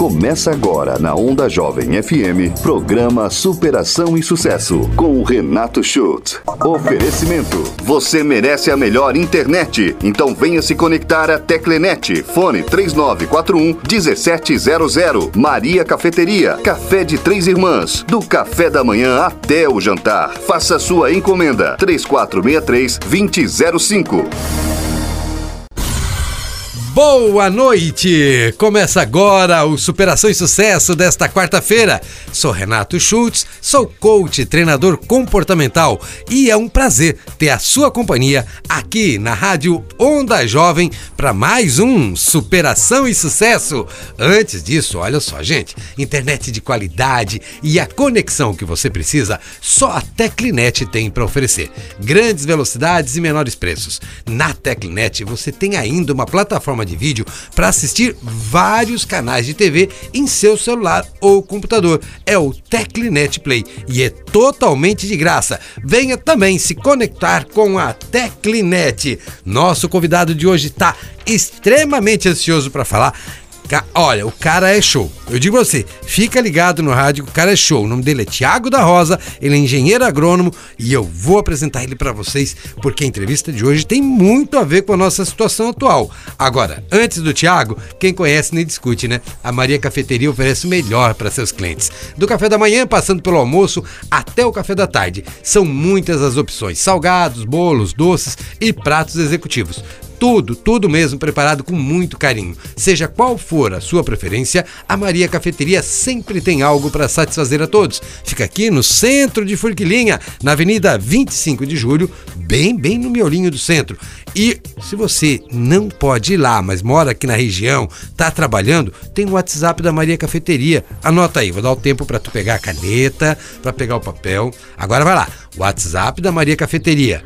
Começa agora na Onda Jovem FM, programa Superação e Sucesso, com o Renato Schultz. Oferecimento: Você merece a melhor internet. Então venha se conectar a Teclenet. Fone 3941 1700. Maria Cafeteria, Café de Três Irmãs. Do café da manhã até o jantar. Faça sua encomenda: 3463 2005. Boa noite! Começa agora o Superação e Sucesso desta quarta-feira. Sou Renato Schultz, sou coach, treinador comportamental e é um prazer ter a sua companhia aqui na Rádio Onda Jovem para mais um Superação e Sucesso. Antes disso, olha só, gente, internet de qualidade e a conexão que você precisa, só a Teclinet tem para oferecer. Grandes velocidades e menores preços. Na Teclinet você tem ainda uma plataforma de vídeo para assistir vários canais de TV em seu celular ou computador. É o Teclinet Play e é totalmente de graça. Venha também se conectar com a Teclinet. Nosso convidado de hoje está extremamente ansioso para falar Olha, o cara é show. Eu digo pra você, fica ligado no rádio, o cara é show. O nome dele é Tiago da Rosa, ele é engenheiro agrônomo e eu vou apresentar ele para vocês porque a entrevista de hoje tem muito a ver com a nossa situação atual. Agora, antes do Tiago, quem conhece nem discute, né? A Maria Cafeteria oferece o melhor para seus clientes. Do café da manhã, passando pelo almoço até o café da tarde. São muitas as opções: salgados, bolos, doces e pratos executivos tudo, tudo mesmo preparado com muito carinho. Seja qual for a sua preferência, a Maria Cafeteria sempre tem algo para satisfazer a todos. Fica aqui no centro de Forquilinha, na Avenida 25 de Julho, bem, bem no miolinho do centro. E se você não pode ir lá, mas mora aqui na região, tá trabalhando, tem o WhatsApp da Maria Cafeteria. Anota aí, vou dar o tempo para tu pegar a caneta, para pegar o papel. Agora vai lá. WhatsApp da Maria Cafeteria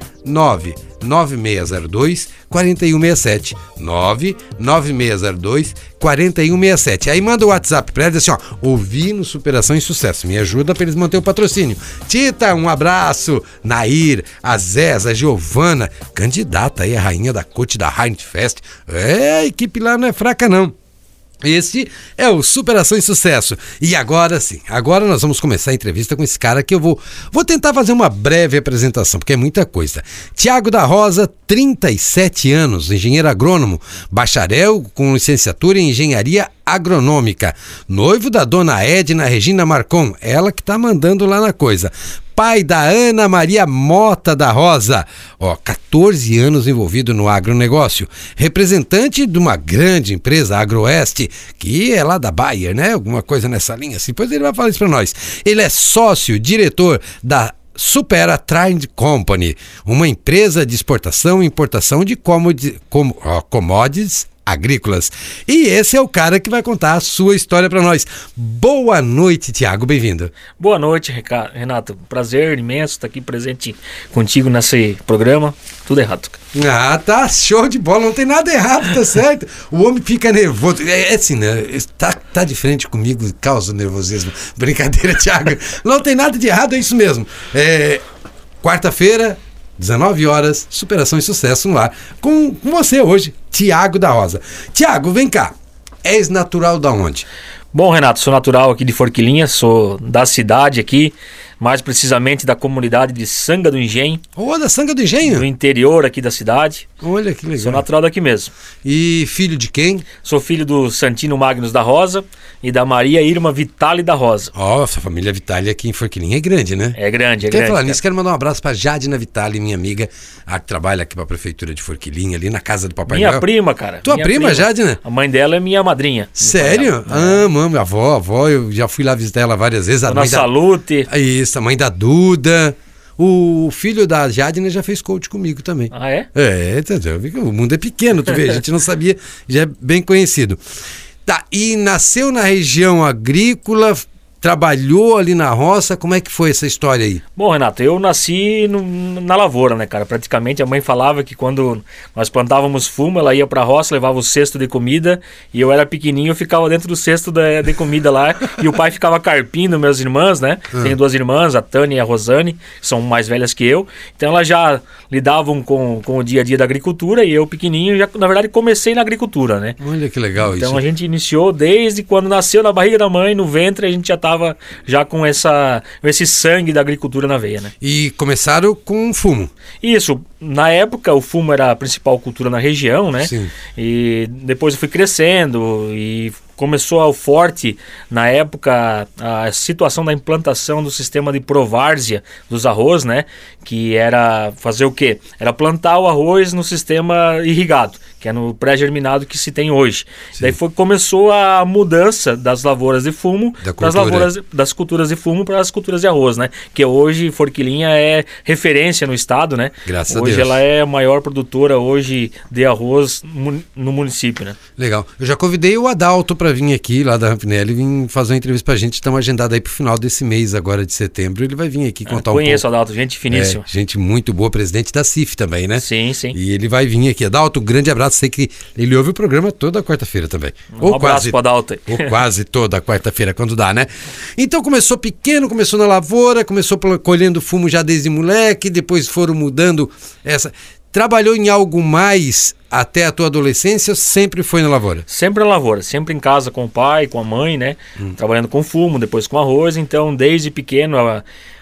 99602 4167 99602 4167. Aí manda o WhatsApp para ela e diz assim, ó, ouvi no Superação e Sucesso. Me ajuda para eles manter o patrocínio. Tita, um abraço. Nair, a a Giovana, candidata aí a rainha da corte da Heinz É, a equipe lá não é fraca não. Este é o Superação e Sucesso. E agora sim, agora nós vamos começar a entrevista com esse cara que eu vou, vou tentar fazer uma breve apresentação, porque é muita coisa. Tiago da Rosa, 37 anos, engenheiro agrônomo, bacharel com licenciatura em engenharia agronômica, noivo da dona Edna Regina Marcon, ela que tá mandando lá na coisa pai da Ana Maria Mota da Rosa, ó, 14 anos envolvido no agronegócio, representante de uma grande empresa Agroeste, que é lá da Bayer, né? Alguma coisa nessa linha assim. Pois ele vai falar isso para nós. Ele é sócio, diretor da Supera Trend Company, uma empresa de exportação e importação de commodities, commodities agrícolas. E esse é o cara que vai contar a sua história para nós. Boa noite, Tiago, bem-vindo. Boa noite, Renato. Prazer imenso estar aqui presente contigo nesse programa. Tudo errado. Ah, tá show de bola, não tem nada errado, tá certo. O homem fica nervoso. É, é assim, né? Tá, tá de frente comigo, causa nervosismo. Brincadeira, Tiago. Não tem nada de errado, é isso mesmo. É, Quarta-feira, 19 horas, superação e sucesso no ar. Com, com você hoje, Tiago da Rosa. Tiago, vem cá. És natural da onde? Bom, Renato, sou natural aqui de Forquilinha, sou da cidade aqui mais precisamente da comunidade de Sanga do Engenho. Oh, da Sanga do Engenho? No interior aqui da cidade. Olha que legal. Sou natural daqui mesmo. E filho de quem? Sou filho do Santino Magnus da Rosa e da Maria Irma Vitale da Rosa. Ó, oh, essa família Vitale aqui em Forquilinha é grande, né? É grande, é Quer grande. falar nisso, quero mandar um abraço para Jadina Vitale, minha amiga, a que trabalha aqui para a prefeitura de Forquilinha, ali na casa do Papai minha Noel. Minha prima, cara. Tua prima, prima, Jadina? A mãe dela é minha madrinha. Sério? Ah, mãe, avó, avó, eu já fui lá visitar ela várias vezes. A Dona mãe Salute. Da... Isso, a mãe da Duda. O filho da Jadina já fez coach comigo também. Ah, é? É, entendeu? O mundo é pequeno, tu vê, a gente não sabia, já é bem conhecido. Tá, e nasceu na região agrícola, trabalhou ali na roça. Como é que foi essa história aí? Bom, Renato, eu nasci no, na lavoura, né, cara? Praticamente a mãe falava que quando nós plantávamos fumo, ela ia pra roça, levava o cesto de comida e eu era pequenininho, eu ficava dentro do cesto de, de comida lá e o pai ficava carpindo meus irmãs, né? Uhum. Tenho duas irmãs, a Tânia e a Rosane, que são mais velhas que eu. Então elas já lidavam com, com o dia a dia da agricultura e eu pequenininho já, na verdade, comecei na agricultura, né? Olha que legal então, isso. Então a gente iniciou desde quando nasceu na barriga da mãe, no ventre, a gente já estava já com essa, esse sangue da agricultura na veia, né? E começaram com fumo. Isso. Na época, o fumo era a principal cultura na região, né? Sim. E depois eu fui crescendo e começou ao forte na época a situação da implantação do sistema de provárzia dos arroz, né? Que era fazer o quê? Era plantar o arroz no sistema irrigado, que é no pré-germinado que se tem hoje. Sim. Daí foi começou a mudança das lavouras de fumo das lavouras das culturas de fumo para as culturas de arroz, né? Que hoje Forquilinha é referência no estado, né? Graças hoje a Deus. ela é a maior produtora hoje de arroz no município, né? Legal. Eu já convidei o Adalto para vir aqui lá da Rampinelli vir fazer uma entrevista pra gente. Estamos agendados aí pro final desse mês agora de setembro. Ele vai vir aqui ah, contar ah, um pouco. Conheço o Adalto, gente finíssima. É, gente muito boa, presidente da CIF também, né? Sim, sim. E ele vai vir aqui. Adalto, um grande abraço. Sei que ele ouve o programa toda quarta-feira também. Um ou abraço quase, pro Adalto. Ou quase toda quarta-feira, quando dá, né? Então começou pequeno, começou na lavoura, começou colhendo fumo já desde moleque, depois foram mudando essa. Trabalhou em algo mais até a tua adolescência ou sempre foi na lavoura? Sempre na lavoura, sempre em casa com o pai, com a mãe, né? Hum. Trabalhando com fumo, depois com arroz. Então, desde pequeno,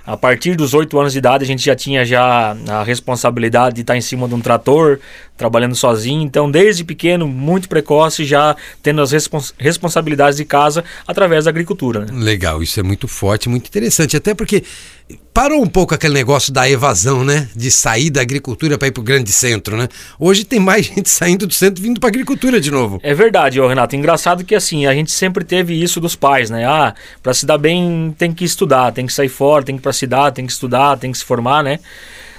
a, a partir dos oito anos de idade, a gente já tinha já a responsabilidade de estar em cima de um trator, trabalhando sozinho. Então, desde pequeno, muito precoce, já tendo as respons responsabilidades de casa através da agricultura. Né? Legal, isso é muito forte, muito interessante. Até porque parou um pouco aquele negócio da evasão, né? De sair da agricultura para ir para o grande centro, né? Hoje tem mais gente saindo do centro vindo para agricultura de novo. É verdade, ô Renato. Engraçado que assim, a gente sempre teve isso dos pais, né? Ah, para se dar bem tem que estudar, tem que sair fora, tem que ir para a cidade, tem que estudar, tem que se formar, né?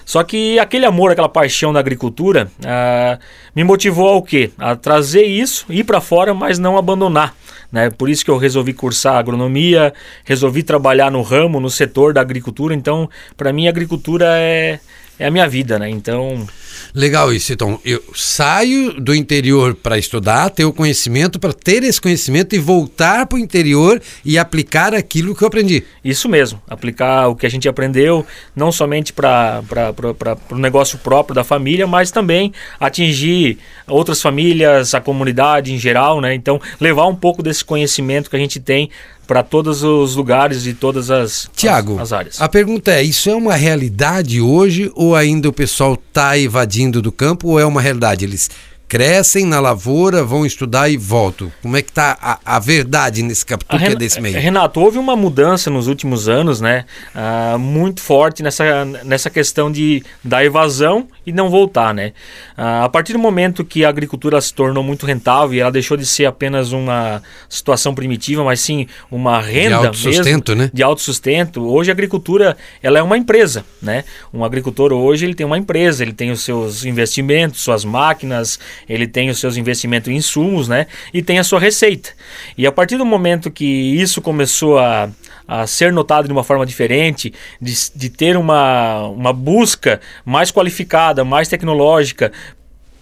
Só que aquele amor, aquela paixão da agricultura uh, me motivou ao quê? A trazer isso, ir para fora, mas não abandonar. Né? Por isso que eu resolvi cursar agronomia, resolvi trabalhar no ramo, no setor da agricultura. Então, para mim, a agricultura é, é a minha vida, né? Então. Legal isso. Então, eu saio do interior para estudar, ter o conhecimento, para ter esse conhecimento e voltar para o interior e aplicar aquilo que eu aprendi. Isso mesmo. Aplicar o que a gente aprendeu, não somente para o negócio próprio da família, mas também atingir outras famílias, a comunidade em geral, né? Então, levar um pouco desse conhecimento que a gente tem para todos os lugares e todas as, Tiago, as, as, áreas. A pergunta é: isso é uma realidade hoje ou ainda o pessoal está evadindo do campo ou é uma realidade? Eles crescem na lavoura, vão estudar e voltam. Como é que está a, a, verdade nesse capítulo que é desse meio? Renato, houve uma mudança nos últimos anos, né? Uh, muito forte nessa, nessa questão de, da evasão e não voltar, né? Uh, a partir do momento que a agricultura se tornou muito rentável e ela deixou de ser apenas uma situação primitiva, mas sim uma renda de autossustento, mesmo, né? De autossustento. Hoje a agricultura ela é uma empresa, né? Um agricultor hoje ele tem uma empresa, ele tem os seus investimentos, suas máquinas, ele tem os seus investimentos em insumos, né? E tem a sua receita. E a partir do momento que isso começou a, a ser notado de uma forma diferente, de, de ter uma, uma busca mais qualificada, mais tecnológica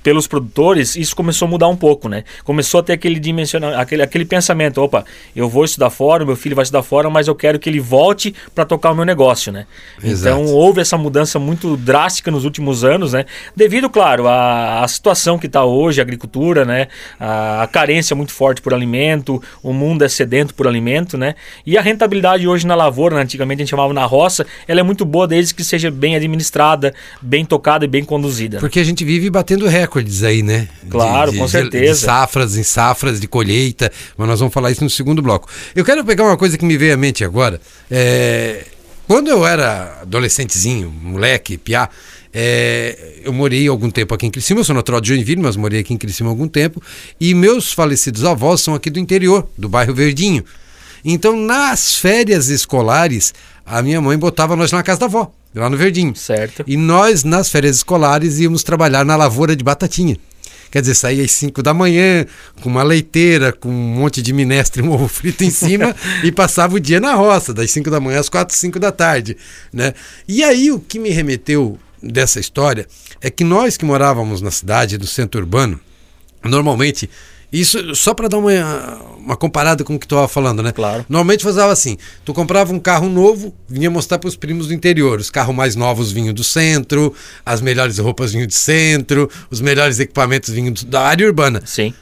pelos produtores, isso começou a mudar um pouco, né? Começou a ter aquele dimensionamento, aquele, aquele pensamento, opa, eu vou estudar fora, meu filho vai estudar fora, mas eu quero que ele volte para tocar o meu negócio, né? Exato. Então houve essa mudança muito drástica nos últimos anos, né? Devido, claro, à, à situação que está hoje, a agricultura, né? A, a, carência muito forte por alimento, o mundo é sedento por alimento, né? E a rentabilidade hoje na lavoura, né? antigamente a gente chamava na roça, ela é muito boa desde que seja bem administrada, bem tocada e bem conduzida. Porque a gente vive batendo recorde recordes aí, né? Claro, de, com de, certeza. De safras em safras, de colheita, mas nós vamos falar isso no segundo bloco. Eu quero pegar uma coisa que me veio à mente agora. É, quando eu era adolescentezinho, moleque, piá, é, eu morei algum tempo aqui em Criciúma, eu sou natural de Joinville, mas morei aqui em Criciúma algum tempo, e meus falecidos avós são aqui do interior, do bairro Verdinho. Então, nas férias escolares, a minha mãe botava nós na casa da avó lá no Verdinho. Certo. E nós, nas férias escolares, íamos trabalhar na lavoura de batatinha. Quer dizer, saía às 5 da manhã, com uma leiteira, com um monte de minestre e um ovo frito em cima, e passava o dia na roça, das 5 da manhã às 4, 5 da tarde. Né? E aí o que me remeteu dessa história é que nós que morávamos na cidade, do centro urbano, normalmente isso só para dar uma, uma comparada com o que tu estava falando, né? Claro. Normalmente fazia assim: tu comprava um carro novo, vinha mostrar para os primos do interior. Os carros mais novos vinham do centro, as melhores roupas vinham do centro, os melhores equipamentos vinham da área urbana. Sim.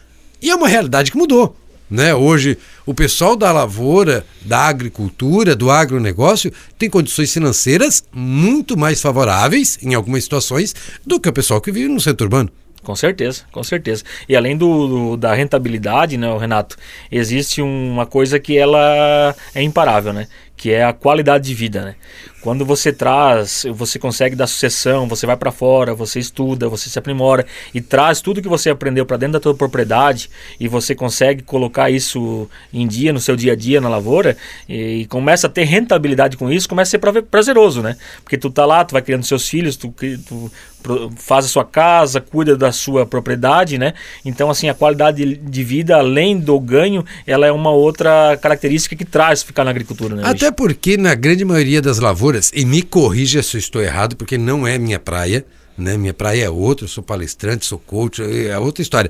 E é uma realidade que mudou. Né? Hoje, o pessoal da lavoura, da agricultura, do agronegócio, tem condições financeiras muito mais favoráveis, em algumas situações, do que o pessoal que vive no centro urbano. Com certeza, com certeza. E além do, do, da rentabilidade, né, Renato, existe uma coisa que ela é imparável, né? Que é a qualidade de vida, né? Quando você traz, você consegue dar sucessão, você vai para fora, você estuda, você se aprimora e traz tudo que você aprendeu para dentro da tua propriedade e você consegue colocar isso em dia no seu dia a dia na lavoura e, começa a ter rentabilidade com isso, começa a ser prazeroso, né? Porque tu tá lá, tu vai criando seus filhos, tu, tu faz a sua casa, cuida da sua propriedade, né? Então assim, a qualidade de vida além do ganho, ela é uma outra característica que traz ficar na agricultura, né? Até porque na grande maioria das lavouras e me corrija se eu estou errado, porque não é minha praia, né? Minha praia é outra, eu sou palestrante, sou coach, é outra história.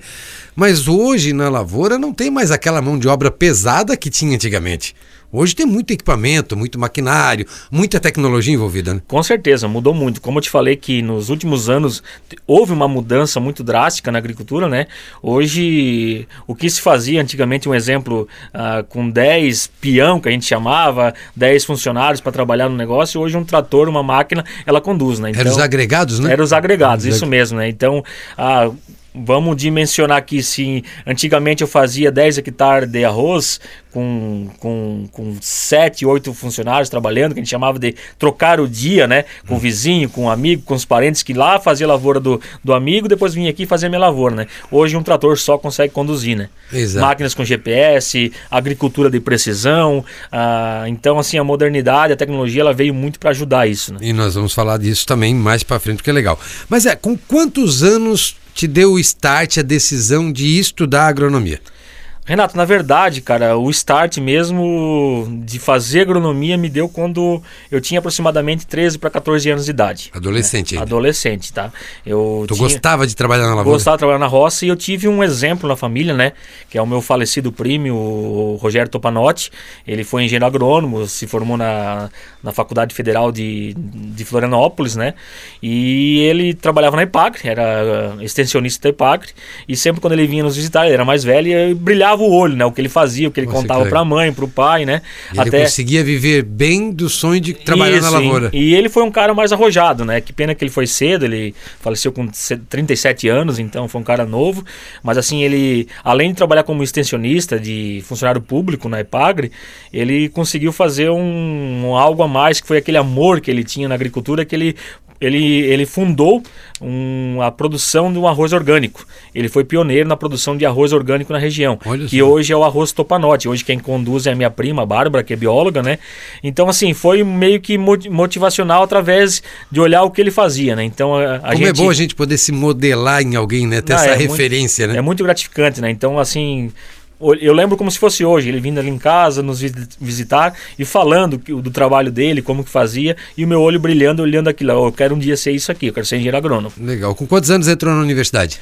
Mas hoje na lavoura não tem mais aquela mão de obra pesada que tinha antigamente. Hoje tem muito equipamento, muito maquinário, muita tecnologia envolvida. Né? Com certeza, mudou muito. Como eu te falei que nos últimos anos houve uma mudança muito drástica na agricultura, né? Hoje, o que se fazia antigamente, um exemplo, uh, com 10 peão, que a gente chamava, 10 funcionários para trabalhar no negócio, hoje um trator, uma máquina, ela conduz, né? Então, Eram os agregados, né? Eram os agregados, isso mesmo, né? Então, uh, Vamos dimensionar aqui, se antigamente eu fazia 10 hectares de arroz com, com, com 7, 8 funcionários trabalhando, que a gente chamava de trocar o dia, né? Com o vizinho, com o amigo, com os parentes que lá fazia a lavoura do, do amigo, depois vinha aqui fazer a minha lavoura, né? Hoje um trator só consegue conduzir, né? Exato. Máquinas com GPS, agricultura de precisão. Ah, então, assim, a modernidade, a tecnologia, ela veio muito para ajudar isso, né? E nós vamos falar disso também mais para frente, porque é legal. Mas é, com quantos anos te deu o start, a decisão de estudar agronomia? Renato, na verdade, cara, o start mesmo de fazer agronomia me deu quando eu tinha aproximadamente 13 para 14 anos de idade. Adolescente né? Adolescente, tá? Eu tu tinha... gostava de trabalhar na lavoura? Gostava de trabalhar na roça e eu tive um exemplo na família, né? Que é o meu falecido primo, o Rogério Topanotti. Ele foi engenheiro agrônomo, se formou na, na Faculdade Federal de, de Florianópolis, né? E ele trabalhava na Ipacre, era extensionista da Ipacre. E sempre quando ele vinha nos visitar, ele era mais velho e brilhava o olho, né? O que ele fazia, o que ele contava para a mãe, para o pai, né? E Até... Ele conseguia viver bem do sonho de trabalhar Isso, na lavoura. E, e ele foi um cara mais arrojado, né? Que pena que ele foi cedo, ele faleceu com 37 anos, então foi um cara novo. Mas assim, ele, além de trabalhar como extensionista de funcionário público na Epagre, ele conseguiu fazer um, um algo a mais, que foi aquele amor que ele tinha na agricultura, que ele ele, ele fundou um, a produção de um arroz orgânico. Ele foi pioneiro na produção de arroz orgânico na região, Olha que hoje é o arroz Topanote. Hoje quem conduz é a minha prima, Bárbara, que é bióloga, né? Então, assim, foi meio que motivacional através de olhar o que ele fazia, né? Então, a, a Como gente... é bom a gente poder se modelar em alguém, né? Ter Não, essa é referência, muito, né? É muito gratificante, né? Então, assim, eu lembro como se fosse hoje, ele vindo ali em casa nos visitar e falando do trabalho dele, como que fazia, e o meu olho brilhando, olhando aquilo. Eu quero um dia ser isso aqui, eu quero ser engenheiro agrônomo. Legal. Com quantos anos entrou na universidade?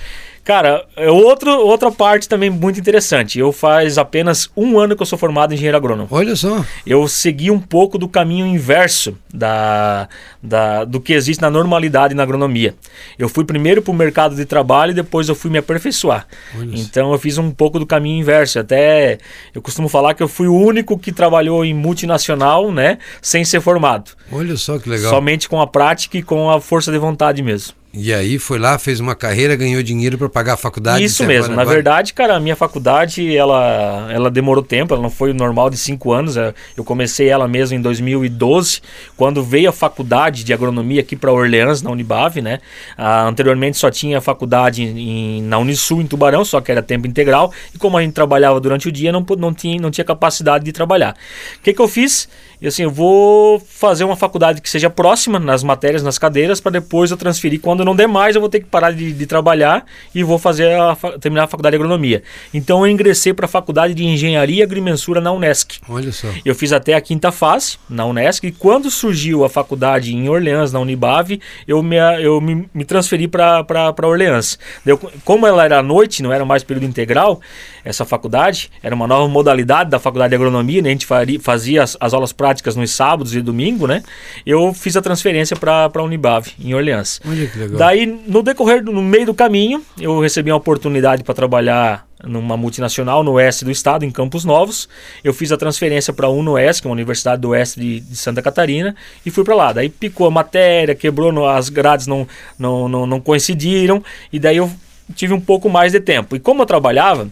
Cara, é outro, outra parte também muito interessante. Eu faz apenas um ano que eu sou formado em engenheiro agrônomo. Olha só. Eu segui um pouco do caminho inverso da, da, do que existe na normalidade na agronomia. Eu fui primeiro para o mercado de trabalho e depois eu fui me aperfeiçoar. Olha então eu fiz um pouco do caminho inverso. Até eu costumo falar que eu fui o único que trabalhou em multinacional, né, sem ser formado. Olha só que legal. Somente com a prática e com a força de vontade mesmo. E aí foi lá, fez uma carreira, ganhou dinheiro para pagar a faculdade. Isso mesmo. Agora, Na agora... verdade, cara, a minha faculdade ela, ela demorou tempo, ela não foi normal de cinco anos. É, eu comecei ela mesmo em 2012, quando veio a faculdade de agronomia aqui para Orleans, na Unibave, né? Ah, anteriormente só tinha faculdade em, na Unisul, em Tubarão, só que era tempo integral. E como a gente trabalhava durante o dia, não, não, tinha, não tinha capacidade de trabalhar. O que, que eu fiz? E assim, eu vou fazer uma faculdade que seja próxima nas matérias, nas cadeiras, para depois eu transferir. Quando não der mais, eu vou ter que parar de, de trabalhar e vou fazer a, terminar a faculdade de agronomia. Então eu ingressei para a faculdade de engenharia e agrimensura na Unesc. Olha só. Eu fiz até a quinta fase na Unesc e quando surgiu a faculdade em Orleans, na Unibave, eu me, eu me, me transferi para Orleans. Eu, como ela era à noite, não era mais período integral, essa faculdade era uma nova modalidade da faculdade de agronomia, né? a gente faria, fazia as, as aulas práticas nos sábados e domingo, né? Eu fiz a transferência para a Unibave, em Orleans. Olha que legal. Daí, no decorrer, no meio do caminho, eu recebi uma oportunidade para trabalhar numa multinacional no oeste do estado, em Campos Novos. Eu fiz a transferência para a UNOESC, que é uma universidade do oeste de, de Santa Catarina, e fui para lá. Daí picou a matéria, quebrou, no, as grades não, não, não, não coincidiram, e daí eu tive um pouco mais de tempo. E como eu trabalhava,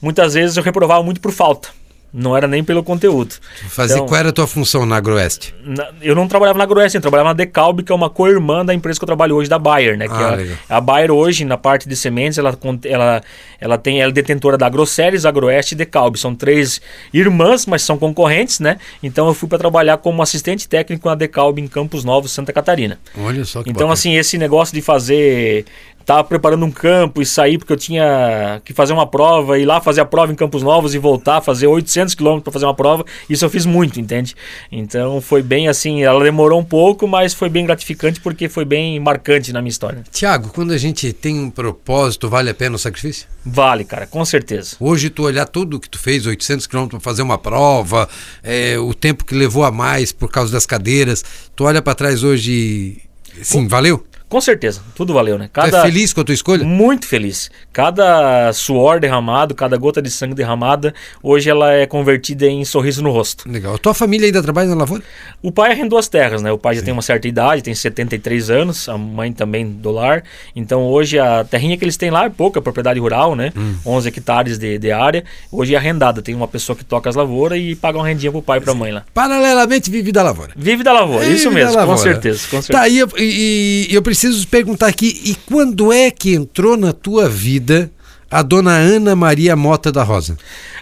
muitas vezes eu reprovava muito por falta. Não era nem pelo conteúdo. Fazia, então, qual era a tua função na Agroeste? Na, eu não trabalhava na Agroeste, eu trabalhava na Decalb, que é uma co-irmã da empresa que eu trabalho hoje, da Bayer. Né? Ah, a, a, Bayer hoje, na parte de sementes, ela, ela, ela, tem, ela é detentora da Agroceres, Agroeste e Decalb. São três irmãs, mas são concorrentes, né? Então eu fui para trabalhar como assistente técnico na Decalb em Campos Novos, Santa Catarina. Olha só que Então, bacana. assim, esse negócio de fazer estava preparando um campo e sair porque eu tinha que fazer uma prova, ir lá fazer a prova em Campos Novos e voltar, fazer 800 quilômetros para fazer uma prova. Isso eu fiz muito, entende? Então foi bem assim, ela demorou um pouco, mas foi bem gratificante porque foi bem marcante na minha história. Tiago, quando a gente tem um propósito, vale a pena o sacrifício? Vale, cara, com certeza. Hoje tu olhar tudo que tu fez, 800 quilômetros para fazer uma prova, é, o tempo que levou a mais por causa das cadeiras, tu olha para trás hoje, sim, valeu? Com certeza, tudo valeu, né? Cada... é feliz com a tua escolha? Muito feliz. Cada suor derramado, cada gota de sangue derramada, hoje ela é convertida em sorriso no rosto. Legal. A tua família ainda trabalha na lavoura? O pai arrendou as terras, né? O pai Sim. já tem uma certa idade, tem 73 anos, a mãe também do lar. Então hoje a terrinha que eles têm lá é pouca, propriedade rural, né? Hum. 11 hectares de, de área. Hoje é arrendada. Tem uma pessoa que toca as lavouras e paga uma rendinha pro pai e pra mãe lá. Paralelamente vive da lavoura. Vive da lavoura, vive isso mesmo, com certeza, com certeza. Tá, e eu, e, eu preciso preciso perguntar aqui, e quando é que entrou na tua vida a dona Ana Maria Mota da Rosa?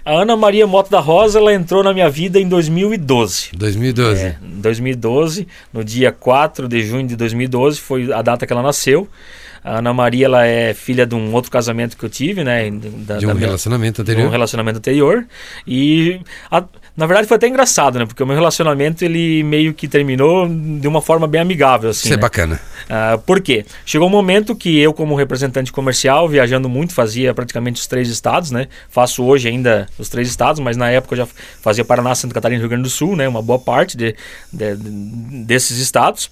A Ana Maria Mota da Rosa, ela entrou na minha vida em 2012. 2012. É, 2012, no dia 4 de junho de 2012, foi a data que ela nasceu. A Ana Maria ela é filha de um outro casamento que eu tive, né? Da, de um relacionamento anterior. De um relacionamento anterior. E a, na verdade foi até engraçado, né? Porque o meu relacionamento ele meio que terminou de uma forma bem amigável, assim. Isso é né? é bacana. Uh, por quê? Chegou um momento que eu, como representante comercial, viajando muito, fazia praticamente os três estados, né? Faço hoje ainda os três estados, mas na época eu já fazia Paraná, Santa Catarina e Rio Grande do Sul, né? Uma boa parte de, de, de desses estados.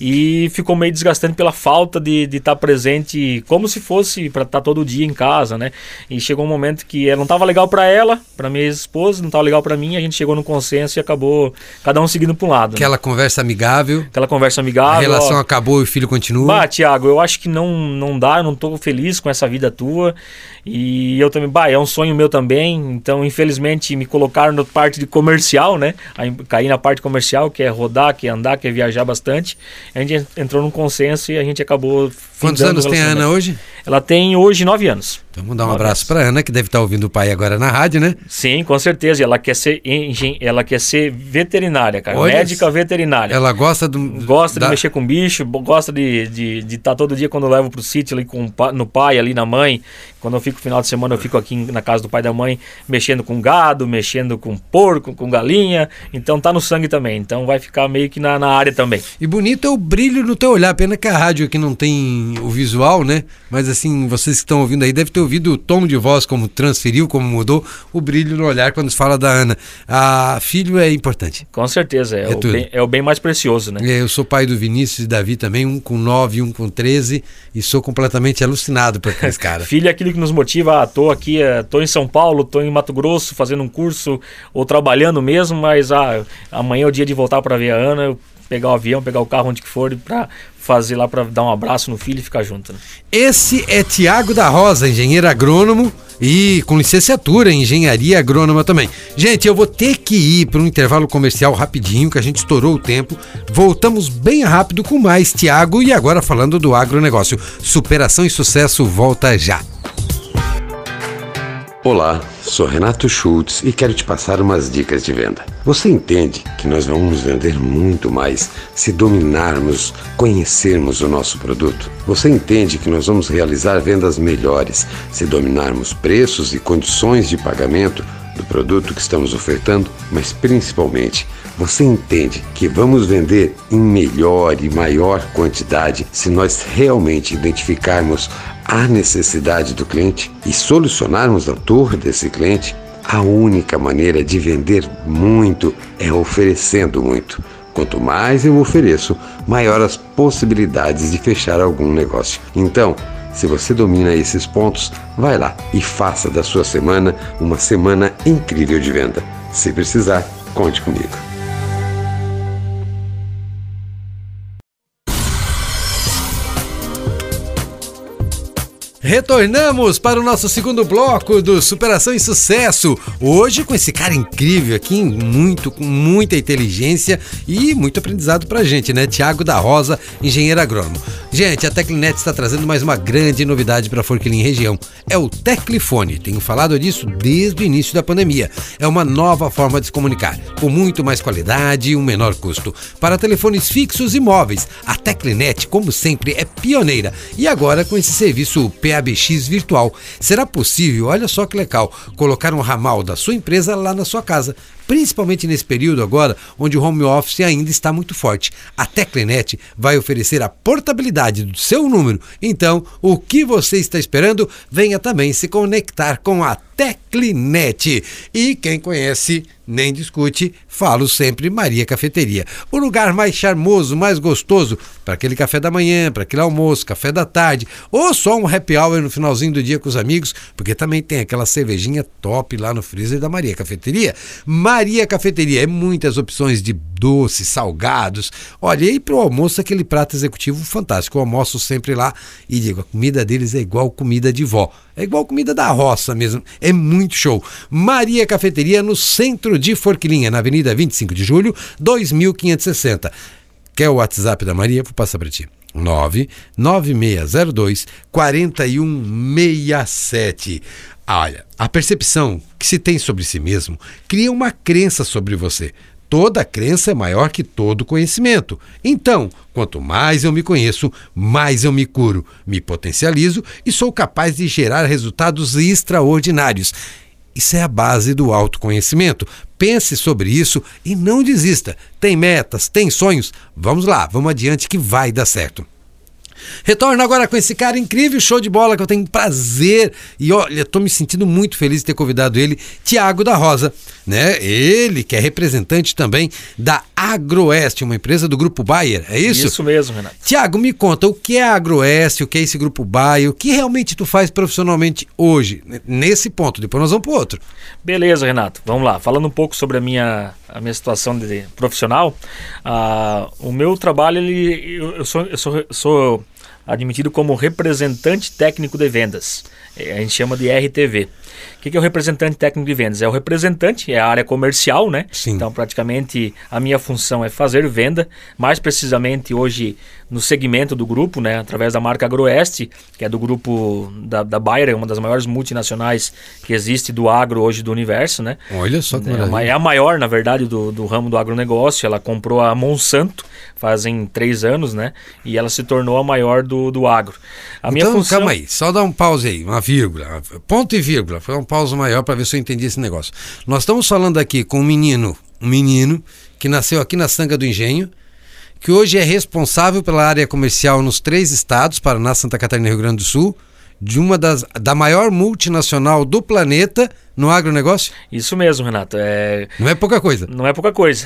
E ficou meio desgastante pela falta de estar tá presente, como se fosse para estar tá todo dia em casa, né? E chegou um momento que não estava legal para ela, para minha esposa, não estava legal para mim, a gente chegou no consenso e acabou cada um seguindo para um lado. Né? Aquela né? conversa amigável. Aquela conversa amigável. A relação ó, acabou e o filho continua. Bah, Tiago, eu acho que não, não dá, eu não estou feliz com essa vida tua. E eu também, bah, é um sonho meu também. Então, infelizmente, me colocaram na parte de comercial, né? Aí, caí na parte comercial, que é rodar, que é andar, que é viajar bastante. A gente entrou num consenso e a gente acabou. Quantos anos tem a Ana hoje? Ela tem hoje nove anos. Então vamos dar um abraço para Ana, que deve estar ouvindo o pai agora na rádio, né? Sim, com certeza. Ela quer ser ela quer ser veterinária, cara. Olha, médica veterinária. Ela gosta do. Gosta da... de mexer com bicho, gosta de estar de, de tá todo dia quando eu levo pro sítio ali com, no pai, ali na mãe. Quando eu fico final de semana, eu fico aqui na casa do pai e da mãe, mexendo com gado, mexendo com porco, com galinha. Então tá no sangue também. Então vai ficar meio que na, na área também. E bonito é o brilho no teu olhar. Pena que a rádio aqui não tem o visual, né? Mas assim, vocês que estão ouvindo aí devem ter ouvido o tom de voz, como transferiu, como mudou, o brilho no olhar quando se fala da Ana. A filho é importante. Com certeza, é, é, o, bem, é o bem mais precioso, né? É, eu sou pai do Vinícius e Davi também, um com 9 um com 13, e sou completamente alucinado por aqueles caras. filho é aquilo que nos motiva, ah, tô aqui, é, tô em São Paulo, tô em Mato Grosso fazendo um curso ou trabalhando mesmo, mas ah, amanhã é o dia de voltar para ver a Ana, pegar o avião, pegar o carro onde que for para fazer lá para dar um abraço no filho e ficar junto. Né? Esse é Tiago da Rosa, engenheiro agrônomo e com licenciatura em engenharia agrônoma também. Gente, eu vou ter que ir para um intervalo comercial rapidinho, que a gente estourou o tempo. Voltamos bem rápido com mais Tiago e agora falando do agronegócio. Superação e sucesso volta já. Olá. sou Renato Schultz e quero te passar umas dicas de venda. Você entende que nós vamos vender muito mais se dominarmos, conhecermos o nosso produto? Você entende que nós vamos realizar vendas melhores se dominarmos preços e condições de pagamento do produto que estamos ofertando, mas principalmente você entende que vamos vender em melhor e maior quantidade se nós realmente identificarmos a necessidade do cliente e solucionarmos a dor desse cliente? A única maneira de vender muito é oferecendo muito. Quanto mais eu ofereço, maior as possibilidades de fechar algum negócio. Então, se você domina esses pontos, vai lá e faça da sua semana uma semana incrível de venda. Se precisar, conte comigo. Retornamos para o nosso segundo bloco do Superação e Sucesso. Hoje com esse cara incrível aqui, muito com muita inteligência e muito aprendizado pra gente, né? Tiago da Rosa, engenheiro agrônomo. Gente, a Teclinet está trazendo mais uma grande novidade para Forquilim região. É o Teclifone. Tenho falado disso desde o início da pandemia. É uma nova forma de se comunicar, com muito mais qualidade e um menor custo. Para telefones fixos e móveis, a Teclinet, como sempre, é pioneira. E agora com esse serviço PA ABX virtual. Será possível, olha só que legal, colocar um ramal da sua empresa lá na sua casa, principalmente nesse período agora onde o home office ainda está muito forte. A Teclenet vai oferecer a portabilidade do seu número. Então, o que você está esperando? Venha também se conectar com a Teclinet. E quem conhece nem discute, falo sempre Maria Cafeteria. O lugar mais charmoso, mais gostoso para aquele café da manhã, para aquele almoço, café da tarde, ou só um happy hour no finalzinho do dia com os amigos, porque também tem aquela cervejinha top lá no freezer da Maria Cafeteria. Maria Cafeteria é muitas opções de doces, salgados. Olha, e para o almoço aquele prato executivo fantástico. Eu almoço sempre lá e digo, a comida deles é igual comida de vó. É igual comida da roça mesmo. É muito show. Maria Cafeteria no centro de Forquilinha, na Avenida 25 de Julho, 2560. Quer o WhatsApp da Maria? Vou passar para ti. 99602 4167. Olha, a percepção que se tem sobre si mesmo cria uma crença sobre você. Toda crença é maior que todo conhecimento. Então, quanto mais eu me conheço, mais eu me curo, me potencializo e sou capaz de gerar resultados extraordinários. Isso é a base do autoconhecimento. Pense sobre isso e não desista. Tem metas, tem sonhos? Vamos lá, vamos adiante que vai dar certo. Retorno agora com esse cara incrível, show de bola, que eu tenho prazer e olha, estou me sentindo muito feliz de ter convidado ele, Tiago da Rosa, né? Ele que é representante também da Agroeste, uma empresa do Grupo Bayer, é isso? Isso mesmo, Renato. Tiago, me conta, o que é a Agroeste, o que é esse Grupo Bayer, o que realmente tu faz profissionalmente hoje, nesse ponto, depois nós vamos para outro. Beleza, Renato, vamos lá, falando um pouco sobre a minha, a minha situação de profissional, uh, o meu trabalho, ele, eu, eu sou, eu sou, sou admitido como representante técnico de vendas. É, a gente chama de RTV. O que é o representante técnico de vendas? É o representante, é a área comercial, né? Sim. Então, praticamente, a minha função é fazer venda. Mais precisamente, hoje, no segmento do grupo, né? Através da marca Agroeste, que é do grupo da, da Bayer, uma das maiores multinacionais que existe do agro hoje do universo, né? Olha só que é, é a maior, na verdade, do, do ramo do agronegócio. Ela comprou a Monsanto fazem três anos, né? E ela se tornou a maior do, do agro. A então, minha função... calma aí, só dá um pause aí, uma vírgula, ponto e vírgula, foi um pause maior para ver se eu entendi esse negócio. Nós estamos falando aqui com um menino, um menino que nasceu aqui na Sanga do Engenho, que hoje é responsável pela área comercial nos três estados, Paraná, Santa Catarina e Rio Grande do Sul, de uma das da maior multinacional do planeta no agronegócio? Isso mesmo, Renato. É... Não é pouca coisa. Não é pouca coisa.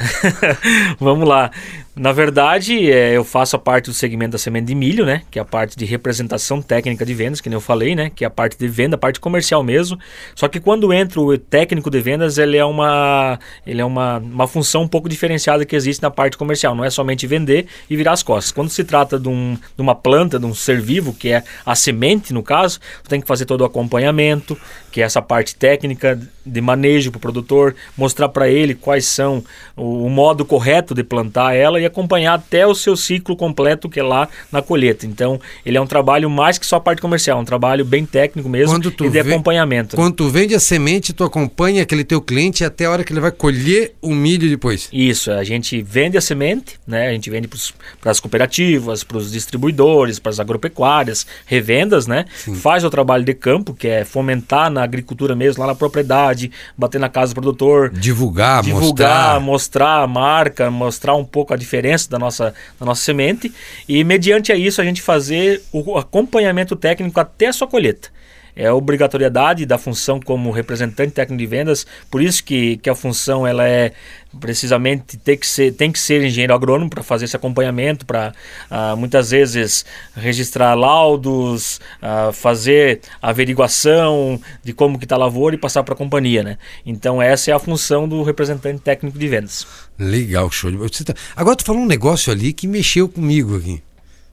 Vamos lá. Na verdade, é, eu faço a parte do segmento da semente de milho, né? Que é a parte de representação técnica de vendas, que nem eu falei, né? Que é a parte de venda, a parte comercial mesmo. Só que quando entra o técnico de vendas, ele é uma, ele é uma, uma função um pouco diferenciada que existe na parte comercial. Não é somente vender e virar as costas. Quando se trata de, um, de uma planta, de um ser vivo, que é a semente, no caso, tem que fazer todo o acompanhamento, que é essa parte técnica técnica de manejo para o produtor, mostrar para ele quais são o, o, modo correto de plantar ela e acompanhar até o seu ciclo completo que é lá na colheita. Então, ele é um trabalho mais que só a parte comercial, um trabalho bem técnico mesmo e de acompanhamento. Quando tu vende a semente, tu acompanha aquele teu cliente até a hora que ele vai colher o milho depois. Isso, a gente vende a semente, né? A gente vende para as cooperativas, para os distribuidores, para as agropecuárias, revendas, né? Sim. Faz o trabalho de campo, que é fomentar na agricultura mesmo, lá na propriedade, bater na casa do produtor. Divulgar, divulgar mostrar. mostrar a marca, mostrar um pouco a diferença da nossa, da nossa semente. E mediante a isso a gente fazer o acompanhamento técnico até a sua colheita é a obrigatoriedade da função como representante técnico de vendas, por isso que, que a função ela é precisamente tem que ser, tem que ser engenheiro agrônomo para fazer esse acompanhamento, para uh, muitas vezes registrar laudos, uh, fazer averiguação de como que está a lavoura e passar para a companhia, né? Então essa é a função do representante técnico de vendas. Legal, show. Tá... Agora tu falou um negócio ali que mexeu comigo aqui.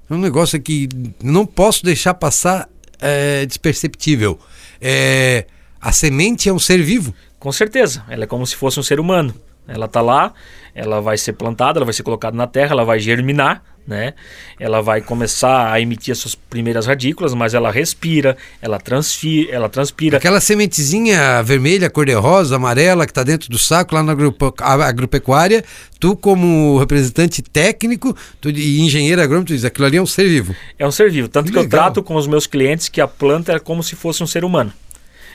Um negócio que não posso deixar passar é, desperceptível. É, a semente é um ser vivo? Com certeza. Ela é como se fosse um ser humano. Ela está lá, ela vai ser plantada, ela vai ser colocada na terra, ela vai germinar, né? Ela vai começar a emitir as suas primeiras radículas, mas ela respira, ela, transfira, ela transpira. Aquela sementezinha vermelha, cor-de-rosa, amarela que está dentro do saco lá na agropecuária, tu como representante técnico tu, e engenheiro agrônomo, tu diz, aquilo ali é um ser vivo. É um ser vivo, tanto que, que eu trato com os meus clientes que a planta é como se fosse um ser humano.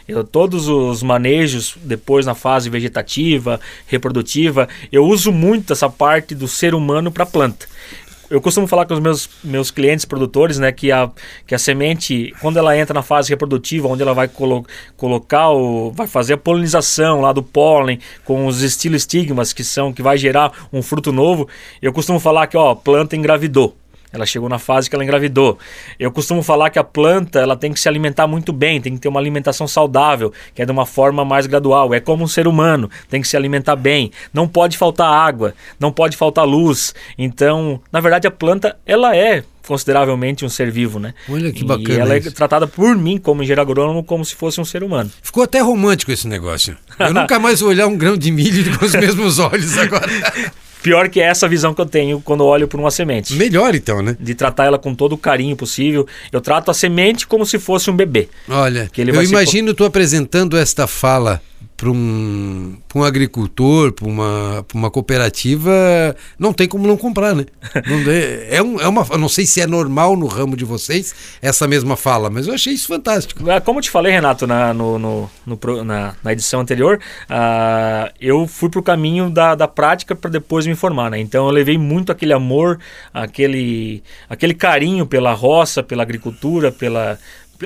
Eu, todos os manejos depois na fase vegetativa, reprodutiva, eu uso muito essa parte do ser humano para a planta eu costumo falar com os meus, meus clientes produtores, né, que a, que a semente, quando ela entra na fase reprodutiva, onde ela vai colo colocar o, vai fazer a polinização lá do pólen com os estigmas que são que vai gerar um fruto novo, eu costumo falar que ó, planta engravidou. Ela chegou na fase que ela engravidou. Eu costumo falar que a planta ela tem que se alimentar muito bem, tem que ter uma alimentação saudável, que é de uma forma mais gradual. É como um ser humano, tem que se alimentar bem. Não pode faltar água, não pode faltar luz. Então, na verdade, a planta ela é consideravelmente um ser vivo, né? Olha que bacana. E ela é tratada por mim como engenheiro agrônomo como se fosse um ser humano. Ficou até romântico esse negócio. Eu nunca mais vou olhar um grão de milho com os mesmos olhos agora. Pior que é essa visão que eu tenho quando olho por uma semente. Melhor então, né? De tratar ela com todo o carinho possível. Eu trato a semente como se fosse um bebê. Olha, eu imagino se... tu apresentando esta fala para um, um agricultor, para uma, uma cooperativa, não tem como não comprar, né? Não, é, é, um, é uma, eu não sei se é normal no ramo de vocês essa mesma fala, mas eu achei isso fantástico. Ah, como eu te falei, Renato, na, no, no, no na, na, edição anterior, uh, eu fui para o caminho da, da prática para depois me formar, né? Então eu levei muito aquele amor, aquele, aquele carinho pela roça, pela agricultura, pela